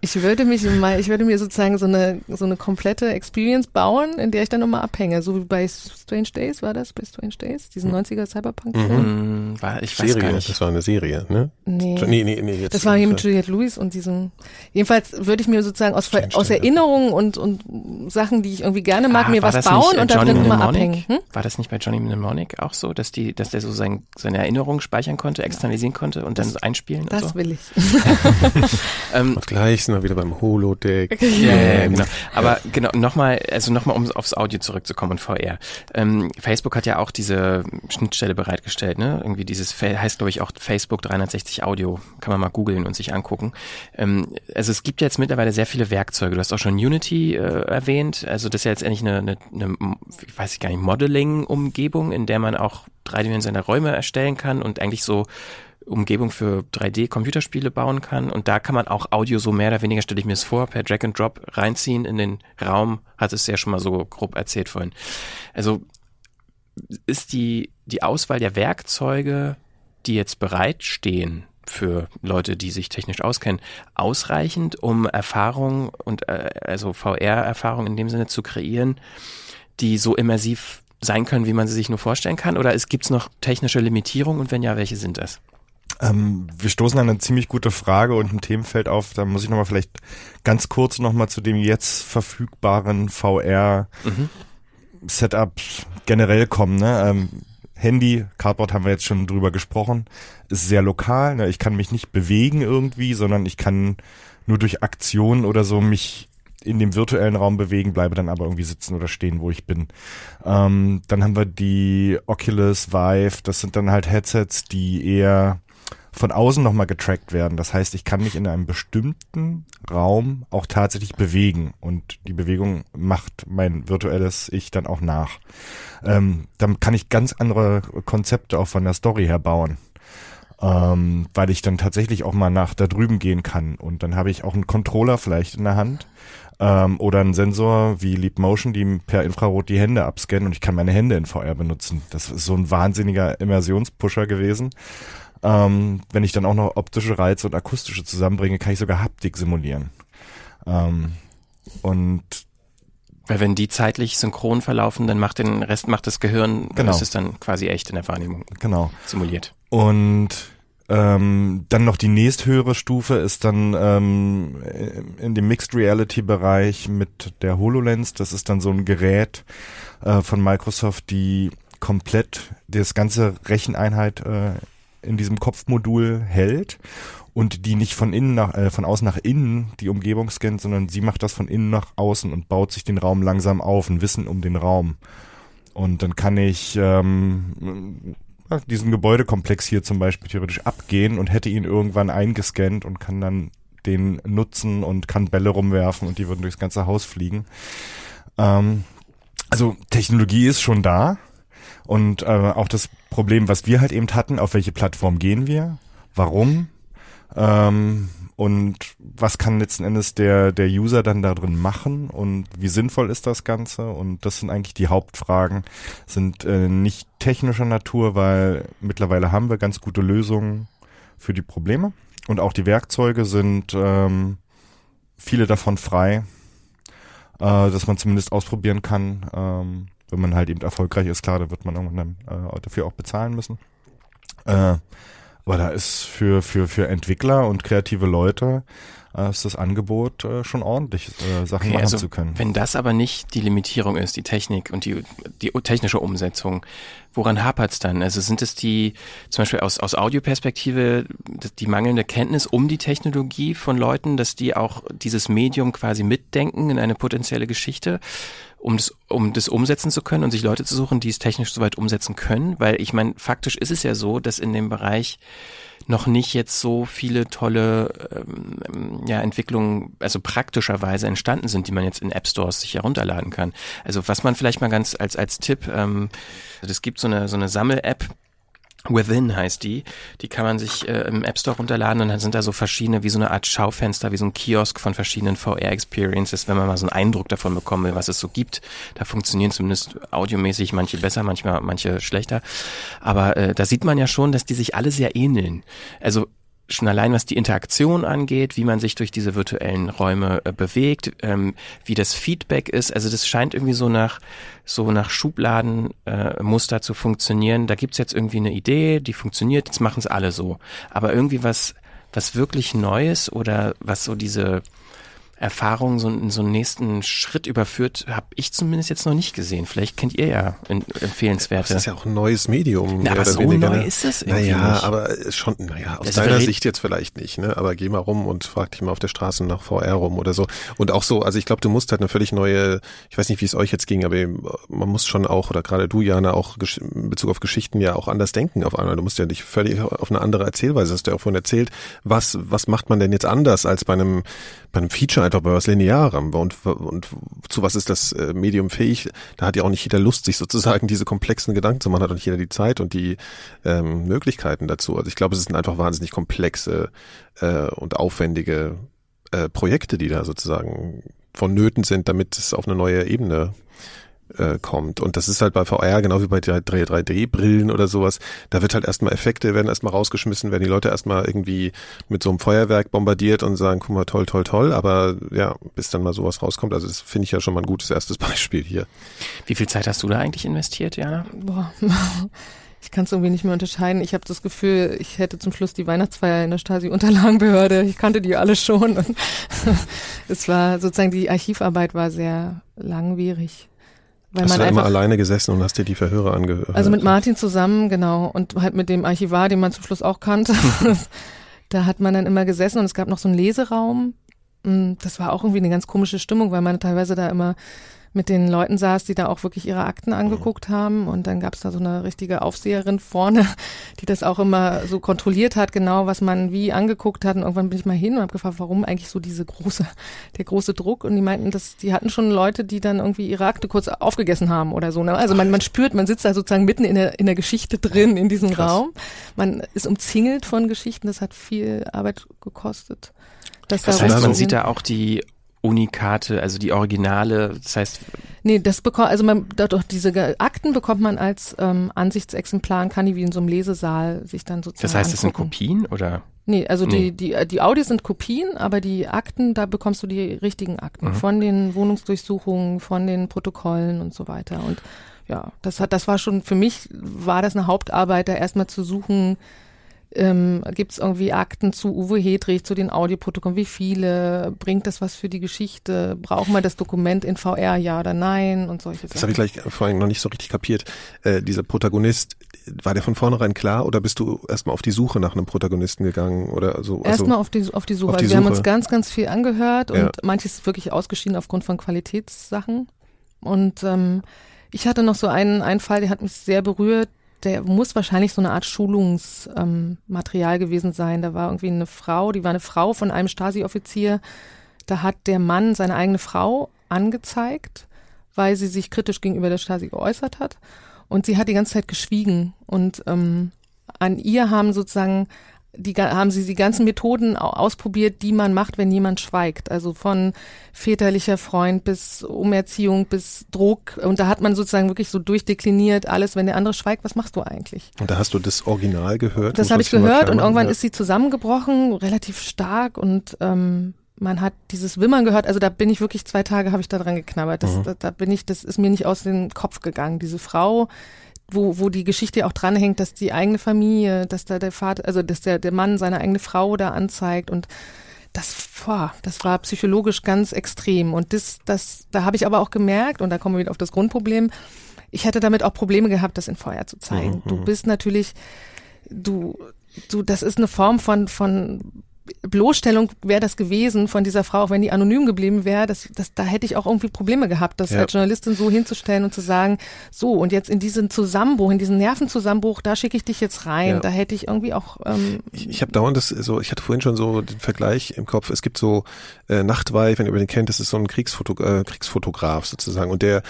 Ich würde mich mal, ich würde mir sozusagen so eine, so eine komplette Experience bauen, in der ich dann nochmal abhänge. So wie bei Strange Days, war das? Bei Strange Days? Diesen 90er Cyberpunk-Film? Mhm, war, ich weiß Serie, gar nicht. das war eine Serie, ne? Nee. Nee, nee, nee, jetzt. das war hier mit Juliette Lewis und diesem. Jedenfalls würde ich mir sozusagen aus, aus Erinnerungen und, und Sachen, die ich irgendwie gerne mag, Ah, mir was bauen nicht, äh, und da Johnny drin immer Mnemonic? abhängen. Hm? War das nicht bei Johnny Mnemonic auch so, dass die, dass der so sein, seine Erinnerungen speichern konnte, externalisieren konnte und dann so einspielen Das und so? will ich. ähm, Und gleich sind wir wieder beim Holodeck. Ja, ja, ja, genau. Aber genau, nochmal, also nochmal, um aufs Audio zurückzukommen und VR. Ähm, Facebook hat ja auch diese Schnittstelle bereitgestellt, ne? Irgendwie dieses, heißt glaube ich auch Facebook 360 Audio. Kann man mal googeln und sich angucken. Ähm, also es gibt jetzt mittlerweile sehr viele Werkzeuge. Du hast auch schon Unity äh, erwähnt. Also das ist ja jetzt eigentlich eine, eine, eine ich weiß ich gar nicht, Modeling-Umgebung, in der man auch dreidimensionale Räume erstellen kann und eigentlich so Umgebung für 3D-Computerspiele bauen kann. Und da kann man auch Audio so mehr oder weniger, stelle ich mir es vor, per Drag and Drop reinziehen in den Raum. Hat es ja schon mal so grob erzählt vorhin. Also ist die, die Auswahl der Werkzeuge, die jetzt bereitstehen für Leute, die sich technisch auskennen, ausreichend, um Erfahrung und äh, also VR-Erfahrung in dem Sinne zu kreieren, die so immersiv sein können, wie man sie sich nur vorstellen kann? Oder es gibt's noch technische Limitierungen und wenn ja, welche sind das? Ähm, wir stoßen an eine ziemlich gute Frage und ein Themenfeld auf. Da muss ich nochmal vielleicht ganz kurz nochmal zu dem jetzt verfügbaren VR Mhm. Generell kommen. Ne? Ähm, Handy, Cardboard haben wir jetzt schon drüber gesprochen, ist sehr lokal. Ne? Ich kann mich nicht bewegen irgendwie, sondern ich kann nur durch Aktionen oder so mich in dem virtuellen Raum bewegen, bleibe dann aber irgendwie sitzen oder stehen, wo ich bin. Ähm, dann haben wir die Oculus Vive, das sind dann halt Headsets, die eher von außen nochmal getrackt werden. Das heißt, ich kann mich in einem bestimmten Raum auch tatsächlich bewegen und die Bewegung macht mein virtuelles Ich dann auch nach. Ähm, dann kann ich ganz andere Konzepte auch von der Story her bauen. Ähm, weil ich dann tatsächlich auch mal nach da drüben gehen kann und dann habe ich auch einen Controller vielleicht in der Hand ähm, oder einen Sensor wie Leap Motion, die per Infrarot die Hände abscannen und ich kann meine Hände in VR benutzen. Das ist so ein wahnsinniger Immersionspusher gewesen. Ähm, wenn ich dann auch noch optische Reize und akustische zusammenbringe, kann ich sogar Haptik simulieren. Ähm, und Weil wenn die zeitlich synchron verlaufen, dann macht den Rest macht das Gehirn, Genau. das ist dann quasi echt in der Wahrnehmung genau. simuliert. Und ähm, dann noch die nächsthöhere Stufe ist dann ähm, in dem Mixed Reality Bereich mit der HoloLens. Das ist dann so ein Gerät äh, von Microsoft, die komplett das ganze Recheneinheit äh, in diesem Kopfmodul hält und die nicht von innen nach äh, von außen nach innen die Umgebung scannt, sondern sie macht das von innen nach außen und baut sich den Raum langsam auf, ein Wissen um den Raum. Und dann kann ich ähm, diesen Gebäudekomplex hier zum Beispiel theoretisch abgehen und hätte ihn irgendwann eingescannt und kann dann den nutzen und kann Bälle rumwerfen und die würden durchs ganze Haus fliegen. Ähm, Also Technologie ist schon da und äh, auch das Problem, was wir halt eben hatten, auf welche Plattform gehen wir, warum? Ähm, und was kann letzten Endes der der User dann da drin machen? Und wie sinnvoll ist das Ganze? Und das sind eigentlich die Hauptfragen, sind äh, nicht technischer Natur, weil mittlerweile haben wir ganz gute Lösungen für die Probleme. Und auch die Werkzeuge sind ähm, viele davon frei, äh, dass man zumindest ausprobieren kann. Ähm, wenn man halt eben erfolgreich ist, klar, da wird man irgendwann dann, äh, dafür auch bezahlen müssen. Äh, aber da ist für, für, für Entwickler und kreative Leute äh, ist das Angebot äh, schon ordentlich, äh, Sachen Okay, machen also zu können. Wenn das aber nicht die Limitierung ist, die Technik und die, die technische Umsetzung, woran hapert's dann? Also sind es die, zum Beispiel aus, aus Audioperspektive, die mangelnde Kenntnis um die Technologie von Leuten, dass die auch dieses Medium quasi mitdenken in eine potenzielle Geschichte, um das, um das umsetzen zu können und sich Leute zu suchen, die es technisch soweit umsetzen können? Weil ich meine, faktisch ist es ja so, dass in dem Bereich noch nicht jetzt so viele tolle ähm, ja, Entwicklungen, also praktischerweise entstanden sind, die man jetzt in App Stores sich herunterladen kann. Also was man vielleicht mal ganz als als Tipp, ähm, es gibt so eine so eine Sammel-App, Within heißt die. Die kann man sich äh, im App Store runterladen und dann sind da so verschiedene, wie so eine Art Schaufenster, wie so ein Kiosk von verschiedenen VR-Experiences, wenn man mal so einen Eindruck davon bekommen will, was es so gibt. Da funktionieren zumindest audiomäßig manche besser, manchmal manche schlechter. Aber äh, da sieht man ja schon, dass die sich alle sehr ähneln. Also schon allein was die Interaktion angeht, wie man sich durch diese virtuellen Räume äh, bewegt, ähm, wie das Feedback ist. Also das scheint irgendwie so nach so nach Schubladenmuster äh, zu funktionieren. Da gibt's jetzt irgendwie eine Idee, die funktioniert, jetzt machen es alle so. Aber irgendwie was was wirklich Neues oder was so diese Erfahrung so in so einen nächsten Schritt überführt, habe ich zumindest jetzt noch nicht gesehen. Vielleicht kennt ihr ja empfehlenswerte. Das ist ja auch ein neues Medium. Na, aber so weniger, neu ne? ist es irgendwie Naja, nicht. aber schon, naja, aus wir deiner Sicht jetzt vielleicht nicht, ne? Aber geh mal rum und frag dich mal auf der Straße nach VR rum oder so. Und auch so, also ich glaube, du musst halt eine völlig neue, ich weiß nicht, wie es euch jetzt ging, aber man muss schon auch, oder gerade du, Jana, auch in Bezug auf Geschichten ja auch anders denken auf einmal. Du musst ja nicht völlig auf eine andere Erzählweise, hast du ja auch vorhin erzählt. Was, was macht man denn jetzt anders als bei einem, bei einem Feature einfach bei was Linearem? Und, und zu was ist das äh, Medium fähig? Da hat ja auch nicht jeder Lust, sich sozusagen diese komplexen Gedanken zu machen, hat auch nicht jeder die Zeit und die ähm, Möglichkeiten dazu. Also ich glaube, es sind einfach wahnsinnig komplexe äh, und aufwendige äh, Projekte, die da sozusagen vonnöten sind, damit es auf eine neue Ebene äh, kommt. Und das ist halt bei VR genau wie bei 3D-Brillen oder sowas. Da wird halt erstmal Effekte, werden erstmal rausgeschmissen, werden die Leute erstmal irgendwie mit so einem Feuerwerk bombardiert und sagen, guck mal, toll, toll, toll. Aber ja, bis dann mal sowas rauskommt, also das finde ich ja schon mal ein gutes erstes Beispiel hier. Wie viel Zeit hast du da eigentlich investiert, Jana? Boah. Ich kann es irgendwie nicht mehr unterscheiden. Ich habe das Gefühl, ich hätte zum Schluss die Weihnachtsfeier in der Stasi-Unterlagenbehörde. Ich kannte die alle schon. Und es war sozusagen die Archivarbeit war sehr langwierig. Weil hast man du da immer alleine gesessen und hast dir die Verhöre angehört? also mit Martin zusammen, genau, und halt mit dem Archivar, den man zum Schluss auch kannte. da hat man dann immer gesessen und es gab noch so einen Leseraum. Mm, Das war auch irgendwie eine ganz komische Stimmung, weil man teilweise da immer mit den Leuten saß, die da auch wirklich ihre Akten angeguckt haben. Und dann gab es da so eine richtige Aufseherin vorne, die das auch immer so kontrolliert hat, genau was man wie angeguckt hat. Und irgendwann bin ich mal hin und habe gefragt, warum eigentlich so diese große, der große Druck. Und die meinten, dass die hatten schon Leute, die dann irgendwie ihre Akte kurz aufgegessen haben oder so. ne? Also man, man spürt, man sitzt da sozusagen mitten in der, in der Geschichte drin, in diesem Krass. Raum. Man ist umzingelt von Geschichten. Das hat viel Arbeit gekostet. Das Das da heißt, man sieht da auch die Unikate, also die Originale. Das heißt, Nee, das bekommt, also man, dadurch, diese Akten bekommt man als ähm, Ansichtsexemplar und kann die wie in so einem Lesesaal sich dann sozusagen das heißt, es sind angucken. Kopien oder? Nee, also Nee. die, die, die Audios sind Kopien, aber die Akten, da bekommst du die richtigen Akten Mhm. von den Wohnungsdurchsuchungen, von den Protokollen und so weiter. Und ja, das hat, das war schon, für mich war das eine Hauptarbeit, da erstmal zu suchen, ähm, gibt es irgendwie Akten zu Uwe Hedrich, zu den Audioprotokollen, wie viele, bringt das was für die Geschichte, braucht man das Dokument in VR, ja oder nein und solche Das habe ich gleich vorhin noch nicht so richtig kapiert. Äh, dieser Protagonist, war der von vornherein klar oder bist du erstmal auf die Suche nach einem Protagonisten gegangen oder so? Also, Erstmal auf die, auf die Suche. auf die also wir haben Suche. uns ganz, ganz viel angehört und Ja. manches wirklich ausgeschieden aufgrund von Qualitätssachen. Und ich hatte noch so einen, einen Fall, der hat mich sehr berührt. Der muss wahrscheinlich so eine Art Schulungsmaterial ähm, gewesen sein. Da war irgendwie eine Frau, die war eine Frau von einem Stasi-Offizier. Da hat der Mann seine eigene Frau angezeigt, weil sie sich kritisch gegenüber der Stasi geäußert hat. Und sie hat die ganze Zeit geschwiegen. Und ähm, an ihr haben sozusagen die haben sie die ganzen Methoden ausprobiert, die man macht, wenn jemand schweigt. Also von väterlicher Freund bis Umerziehung bis Druck. Und da hat man sozusagen wirklich so durchdekliniert alles, wenn der andere schweigt, was machst du eigentlich? Und da hast du das Original gehört? Das habe ich gehört und irgendwann ja. ist sie zusammengebrochen, relativ stark und ähm, man hat dieses Wimmern gehört, also da bin ich wirklich zwei Tage habe ich da dran geknabbert. Das, mhm. da, da bin ich, das ist mir nicht aus dem Kopf gegangen. Diese Frau, wo, wo die Geschichte auch dranhängt, dass die eigene Familie, dass da der Vater, also dass der, der Mann seine eigene Frau da anzeigt und das, boah, das war psychologisch ganz extrem. Und das, das, da habe ich aber auch gemerkt, und da kommen wir wieder auf das Grundproblem, ich hätte damit auch Probleme gehabt, das in Feuer zu zeigen. Mhm. Du bist natürlich, du, du, das ist eine Form von, von Bloßstellung wäre das gewesen von dieser Frau, auch wenn die anonym geblieben wäre, das, das, da hätte ich auch irgendwie Probleme gehabt, das ja. als Journalistin so hinzustellen und zu sagen, so und jetzt in diesen Zusammenbruch, in diesen Nervenzusammenbruch, da schicke ich dich jetzt rein. Ja. Da hätte ich irgendwie auch. Ähm, ich ich habe dauernd das, so, ich hatte vorhin schon so den Vergleich im Kopf. Es gibt so äh, Nachtweih, wenn ihr den kennt, das ist so ein Kriegsfoto, äh, Kriegsfotograf sozusagen und der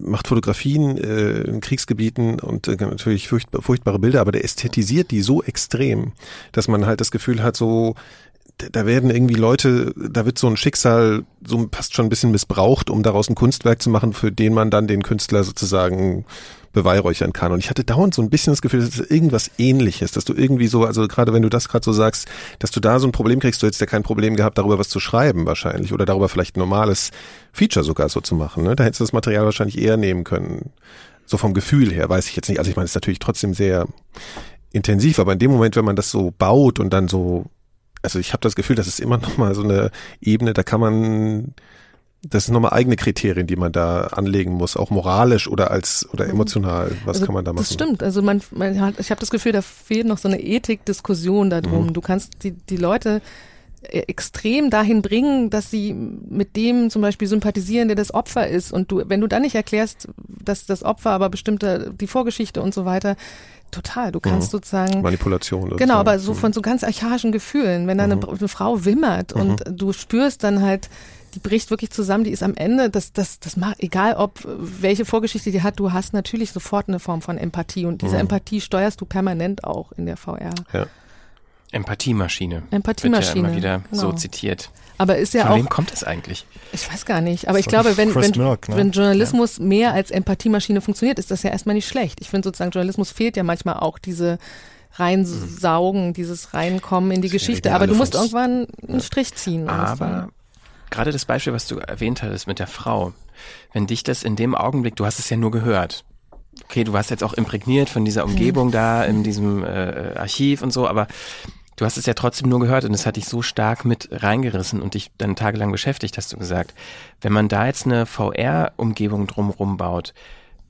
macht Fotografien äh, in Kriegsgebieten und äh, natürlich furchtbar, furchtbare Bilder, aber der ästhetisiert die so extrem, dass man halt das Gefühl hat, so da werden irgendwie Leute, da wird so ein Schicksal so passt schon ein bisschen missbraucht, um daraus ein Kunstwerk zu machen, für den man dann den Künstler sozusagen beweihräuchern kann. Und ich hatte dauernd so ein bisschen das Gefühl, dass es irgendwas ähnliches, dass du irgendwie so, also gerade wenn du das gerade so sagst, dass du da so ein Problem kriegst, du hättest ja kein Problem gehabt, darüber was zu schreiben wahrscheinlich oder darüber vielleicht ein normales Feature sogar so zu machen. Ne? Da hättest du das Material wahrscheinlich eher nehmen können. So vom Gefühl her, weiß ich jetzt nicht. Also ich meine, es ist natürlich trotzdem sehr intensiv, aber in dem Moment, wenn man das so baut und dann so, also ich habe das Gefühl, das ist immer noch mal so eine Ebene, da kann man das sind nochmal eigene Kriterien, die man da anlegen muss, auch moralisch oder als oder mhm. emotional. Was also kann man da machen? Das stimmt. Also man, man hat, ich habe das Gefühl, da fehlt noch so eine Ethikdiskussion darum. Mhm. Du kannst die die Leute äh, extrem dahin bringen, dass sie mit dem zum Beispiel sympathisieren, der das Opfer ist. Und du, wenn du dann nicht erklärst, dass das Opfer aber bestimmte die Vorgeschichte und so weiter, total. Du kannst mhm. sozusagen Manipulation. Sozusagen. Genau, aber so mhm. von so ganz archaischen Gefühlen, wenn da eine, mhm. eine Frau wimmert und mhm. du spürst dann halt die bricht wirklich zusammen, die ist am Ende, das, das, das macht, egal ob, welche Vorgeschichte die hat, du hast natürlich sofort eine Form von Empathie und diese mhm. Empathie steuerst du permanent auch in der VR. Ja. Empathiemaschine. Empathiemaschine. Wird ja immer wieder genau. so zitiert. Aber ist ja Von auch. wem kommt das eigentlich? Ich weiß gar nicht. Aber ich glaube, wenn, wenn, Merck, ne? wenn Journalismus ja. mehr als Empathiemaschine funktioniert, ist das ja erstmal nicht schlecht. Ich finde sozusagen, Journalismus fehlt ja manchmal auch diese reinsaugen, mhm. dieses reinkommen in die Geschichte. Aber du musst irgendwann einen Strich ziehen. Aber gerade das Beispiel, was du erwähnt hattest mit der Frau, wenn dich das in dem Augenblick, du hast es ja nur gehört. Okay, du warst jetzt auch imprägniert von dieser Umgebung mhm. da in diesem äh, Archiv und so, aber du hast es ja trotzdem nur gehört und es hat dich so stark mit reingerissen und dich dann tagelang beschäftigt, hast du gesagt. Wenn man da jetzt eine VR-Umgebung drumherum baut,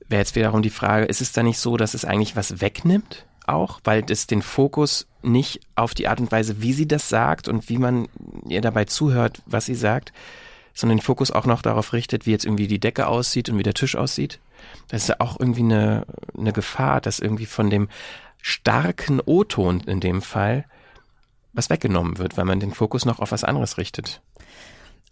wäre jetzt wiederum die Frage, ist es da nicht so, dass es eigentlich was wegnimmt? auch, weil das den Fokus nicht auf die Art und Weise, wie sie das sagt und wie man ihr dabei zuhört, was sie sagt, sondern den Fokus auch noch darauf richtet, wie jetzt irgendwie die Decke aussieht und wie der Tisch aussieht. Das ist ja auch irgendwie eine, eine Gefahr, dass irgendwie von dem starken O-Ton in dem Fall was weggenommen wird, weil man den Fokus noch auf was anderes richtet.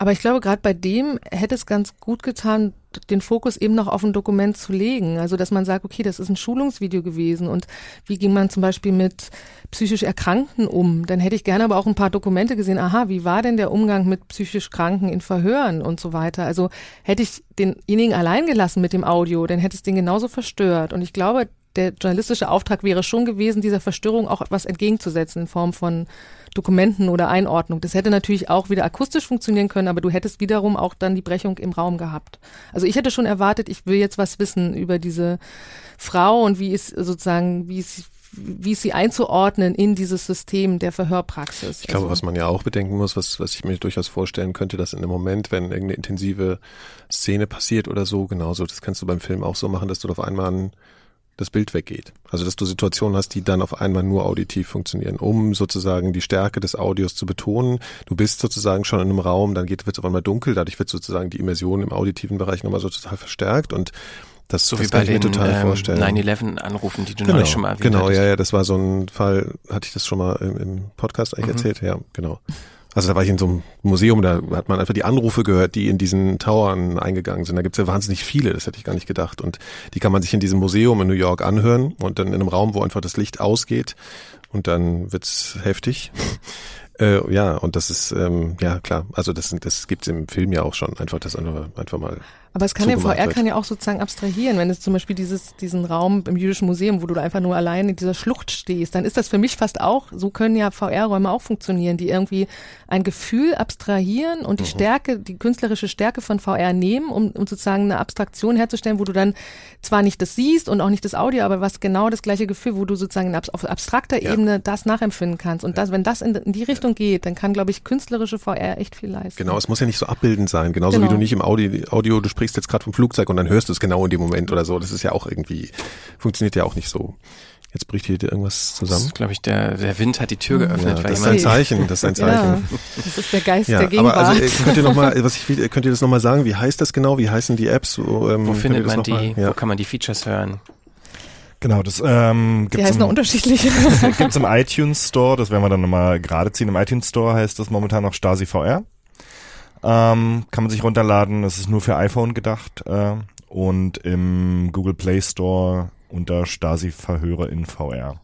Aber ich glaube, gerade bei dem hätte es ganz gut getan, den Fokus eben noch auf ein Dokument zu legen. Also, dass man sagt, okay, das ist ein Schulungsvideo gewesen und wie ging man zum Beispiel mit psychisch Erkrankten um? Dann hätte ich gerne aber auch ein paar Dokumente gesehen. Aha, wie war denn der Umgang mit psychisch Kranken in Verhören und so weiter? Also, hätte ich denjenigen allein gelassen mit dem Audio, dann hätte es den genauso verstört. Und ich glaube, der journalistische Auftrag wäre schon gewesen, dieser Verstörung auch etwas entgegenzusetzen in Form von Dokumenten oder Einordnung. Das hätte natürlich auch wieder akustisch funktionieren können, aber du hättest wiederum auch dann die Brechung im Raum gehabt. Also ich hätte schon erwartet, ich will jetzt was wissen über diese Frau und wie ist sozusagen, wie ist wie ist sie einzuordnen in dieses System der Verhörpraxis. Ich glaube, also, was man ja auch bedenken muss, was, was ich mir durchaus vorstellen könnte, dass in dem Moment, wenn irgendeine intensive Szene passiert oder so, genauso, das kannst du beim Film auch so machen, dass du auf einmal ein das Bild weggeht. Also dass du Situationen hast, die dann auf einmal nur auditiv funktionieren, um sozusagen die Stärke des Audios zu betonen. Du bist sozusagen schon in einem Raum, dann geht wird es auf einmal dunkel, dadurch wird sozusagen die Immersion im auditiven Bereich nochmal so total verstärkt und das, so das wie bei den total ähm, 9-11 Anrufen, die du genau, neulich schon mal erwähnt Genau, hattest. ja, ja, das war so ein Fall, hatte ich das schon mal im, im Podcast eigentlich mhm. erzählt? Ja, genau. Also da war ich in so einem Museum, da hat man einfach die Anrufe gehört, die in diesen Towern eingegangen sind. Da gibt's ja wahnsinnig viele, das hätte ich gar nicht gedacht. Und die kann man sich in diesem Museum in New York anhören und dann in einem Raum, wo einfach das Licht ausgeht und dann wird's heftig. Äh, ja, und das ist, ähm, ja klar, also das, das gibt's im Film ja auch schon, einfach das einfach, einfach mal Aber es kann ja, VR wird. kann ja auch sozusagen abstrahieren, wenn es zum Beispiel dieses, diesen Raum im Jüdischen Museum, wo du da einfach nur allein in dieser Schlucht stehst, dann ist das für mich fast auch, so können ja VR-Räume auch funktionieren, die irgendwie ein Gefühl abstrahieren und die Mhm. Stärke, die künstlerische Stärke von VR nehmen, um, um sozusagen eine Abstraktion herzustellen, wo du dann zwar nicht das siehst und auch nicht das Audio, aber was genau das gleiche Gefühl, wo du sozusagen auf abstrakter Ja. Ebene das nachempfinden kannst. Und das, wenn das in, in die Richtung geht, dann kann, glaube ich, künstlerische VR echt viel leisten. Genau, es muss ja nicht so abbildend sein. Genauso Genau. wie du nicht im Audio, Audio, du sprichst jetzt gerade vom Flugzeug und dann hörst du es genau in dem Moment oder so. Das ist ja auch irgendwie, funktioniert ja auch nicht so. Jetzt bricht hier irgendwas Das zusammen. ist, glaube ich, der, der Wind hat die Tür geöffnet. Ja, weil das ist ein Zeichen, das ist ein Zeichen. Ja, das ist der Geist Ja, der Gegenwart. aber also äh, könnt ihr noch mal, was ich könnt ihr das noch mal sagen? Wie heißt das genau? Wie heißen die Apps? Wo, ähm, Wo findet das man die? Ja. Wo kann man die Features hören? Genau, das ähm, Die gibt's heißen im, unterschiedlich. gibt's im iTunes Store, das werden wir dann nochmal gerade ziehen. Im iTunes Store heißt das momentan noch Stasi VR. Ähm, kann man sich runterladen, das ist nur für iPhone gedacht. Äh, und im Google Play Store unter Stasi Verhöre in VR.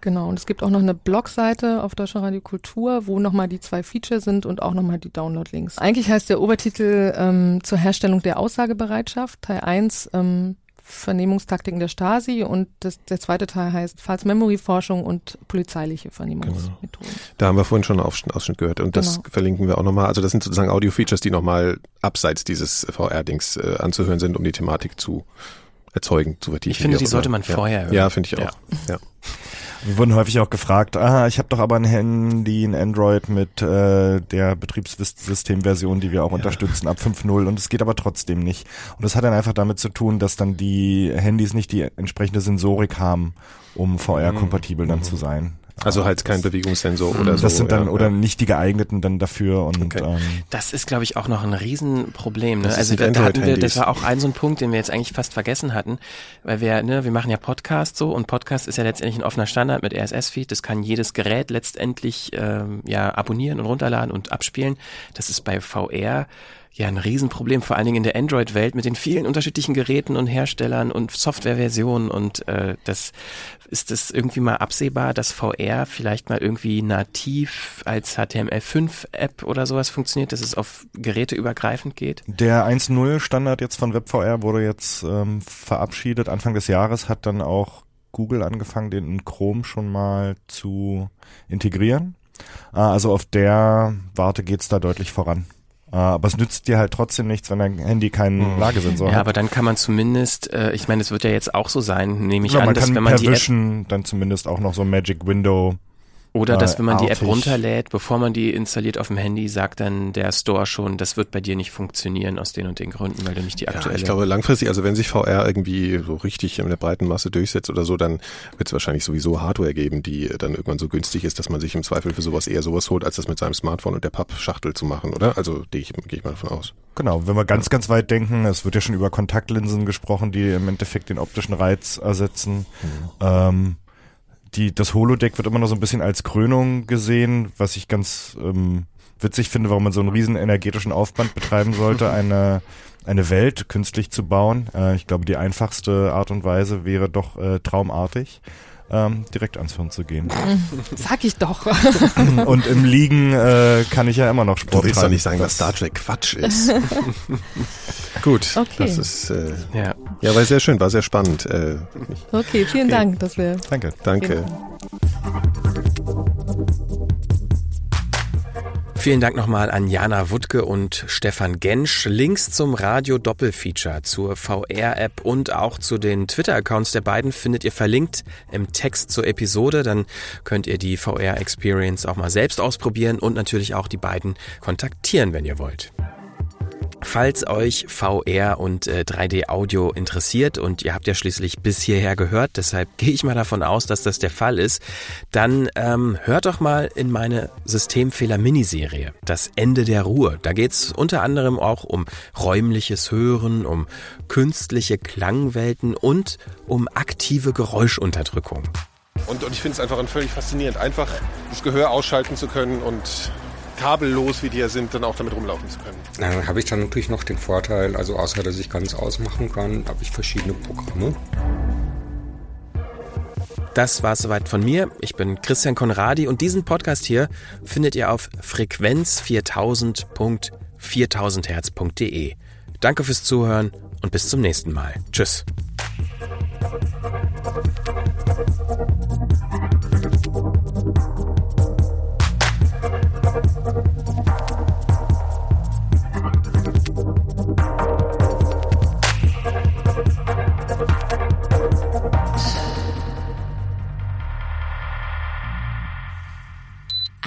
Genau, und es gibt auch noch eine Blogseite auf Deutscher Radio Kultur, wo nochmal die zwei Features sind und auch nochmal die Download-Links. Eigentlich heißt der Obertitel ähm, zur Herstellung der Aussagebereitschaft, Teil 1, ähm, Vernehmungstaktiken der Stasi und das, der zweite Teil heißt False Memory Forschung und polizeiliche Vernehmungsmethoden. Da haben wir vorhin schon einen Ausschnitt, Ausschnitt gehört und das Genau. verlinken wir auch nochmal. Also das sind sozusagen Audio-Features, die nochmal abseits dieses VR-Dings äh, anzuhören sind, um die Thematik zu erzeugen, zu vertiefen. Ich finde, die sollte man ja. vorher hören. Ja, finde ich auch. Ja. Ja. Wir wurden häufig auch gefragt, ah, ich habe doch aber ein Handy, ein Android mit äh, der Betriebssystemversion, die wir auch unterstützen, ab 5.0 und es geht aber trotzdem nicht. Und das hat dann einfach damit zu tun, dass dann die Handys nicht die entsprechende Sensorik haben, um VR-kompatibel dann zu sein. Also halt kein Bewegungssensor oder so. Das sind dann ja, oder ja. nicht die geeigneten dann dafür und Okay. ähm, Das ist, glaube ich, auch noch ein Riesenproblem. Ne? Also da, da hatten wir, das war auch ein so ein Punkt, den wir jetzt eigentlich fast vergessen hatten, weil wir, ne, wir machen ja Podcast so und Podcast ist ja letztendlich ein offener Standard mit RSS-Feed. Das kann jedes Gerät letztendlich ähm, ja abonnieren und runterladen und abspielen. Das ist bei VR ja ein Riesenproblem, vor allen Dingen in der Android-Welt mit den vielen unterschiedlichen Geräten und Herstellern und Softwareversionen und äh, das ist es irgendwie mal absehbar, dass VR vielleicht mal irgendwie nativ als HTML5-App oder sowas funktioniert, dass es auf Geräte übergreifend geht? Der 1.0 Standard jetzt von WebVR wurde jetzt ähm, verabschiedet. Anfang des Jahres hat dann auch Google angefangen, den in Chrome schon mal zu integrieren. Äh, also auf der Warte geht's da deutlich voran. Äh, aber es nützt dir halt trotzdem nichts, wenn dein Handy keinen Lagesensor Ja, hat. aber dann kann man zumindest, äh, ich meine, es wird ja jetzt auch so sein, nehme ich Ja, an, dass wenn man per die App Vision dann zumindest auch noch so ein Magic Window Oder dass wenn man die App artig. runterlädt, bevor man die installiert auf dem Handy, sagt dann der Store schon, das wird bei dir nicht funktionieren aus den und den Gründen, weil du nicht die Ja, aktuelle. ich glaube langfristig, also wenn sich VR irgendwie so richtig in der breiten Masse durchsetzt oder so, dann wird es wahrscheinlich sowieso Hardware geben, die dann irgendwann so günstig ist, dass man sich im Zweifel für sowas eher sowas holt, als das mit seinem Smartphone und der Pappschachtel zu machen, oder? Also gehe ich, gehe ich mal davon aus. Genau, wenn wir ganz, ganz weit denken, es wird ja schon über Kontaktlinsen gesprochen, die im Endeffekt den optischen Reiz ersetzen. Ähm, die, das Holodeck wird immer noch so ein bisschen als Krönung gesehen, was ich ganz ähm, witzig finde, warum man so einen riesen energetischen Aufwand betreiben sollte, eine, eine Welt künstlich zu bauen. Äh, ich glaube, die einfachste Art und Weise wäre doch äh, traumartig. Ähm, direkt ans Hirn zu gehen. Sag ich doch. Und im Liegen äh, kann ich ja immer noch Sport Du willst doch treiben. nicht sagen, dass Star Trek Quatsch ist. Gut, Okay. das ist äh, Ja. ja, war sehr schön, war sehr spannend. Äh, Okay, vielen Dank, dass wir. Danke. danke. Vielen Dank nochmal an Jana Wuttke und Stefan Gensch. Links zum Radio Doppelfeature, zur VR-App und auch zu den Twitter-Accounts der beiden findet ihr verlinkt im Text zur Episode. Dann könnt ihr die VR-Experience auch mal selbst ausprobieren und natürlich auch die beiden kontaktieren, wenn ihr wollt. Falls euch VR und äh, 3D-Audio interessiert und ihr habt ja schließlich bis hierher gehört, deshalb gehe ich mal davon aus, dass das der Fall ist, dann ähm, hört doch mal in meine Systemfehler-Miniserie, das Ende der Ruhe. Da geht's unter anderem auch um räumliches Hören, um künstliche Klangwelten und um aktive Geräuschunterdrückung. Und, und ich finde es einfach völlig faszinierend, einfach das Gehör ausschalten zu können und kabellos wie die ja sind, dann auch damit rumlaufen zu können. Dann habe ich dann natürlich noch den Vorteil, also außer dass ich ganz ausmachen kann, habe ich verschiedene Programme. Das war soweit von mir. Ich bin Christian Konradi und diesen Podcast hier findet ihr auf frequenz4000.4000herz.de. Danke fürs Zuhören und bis zum nächsten Mal. Tschüss.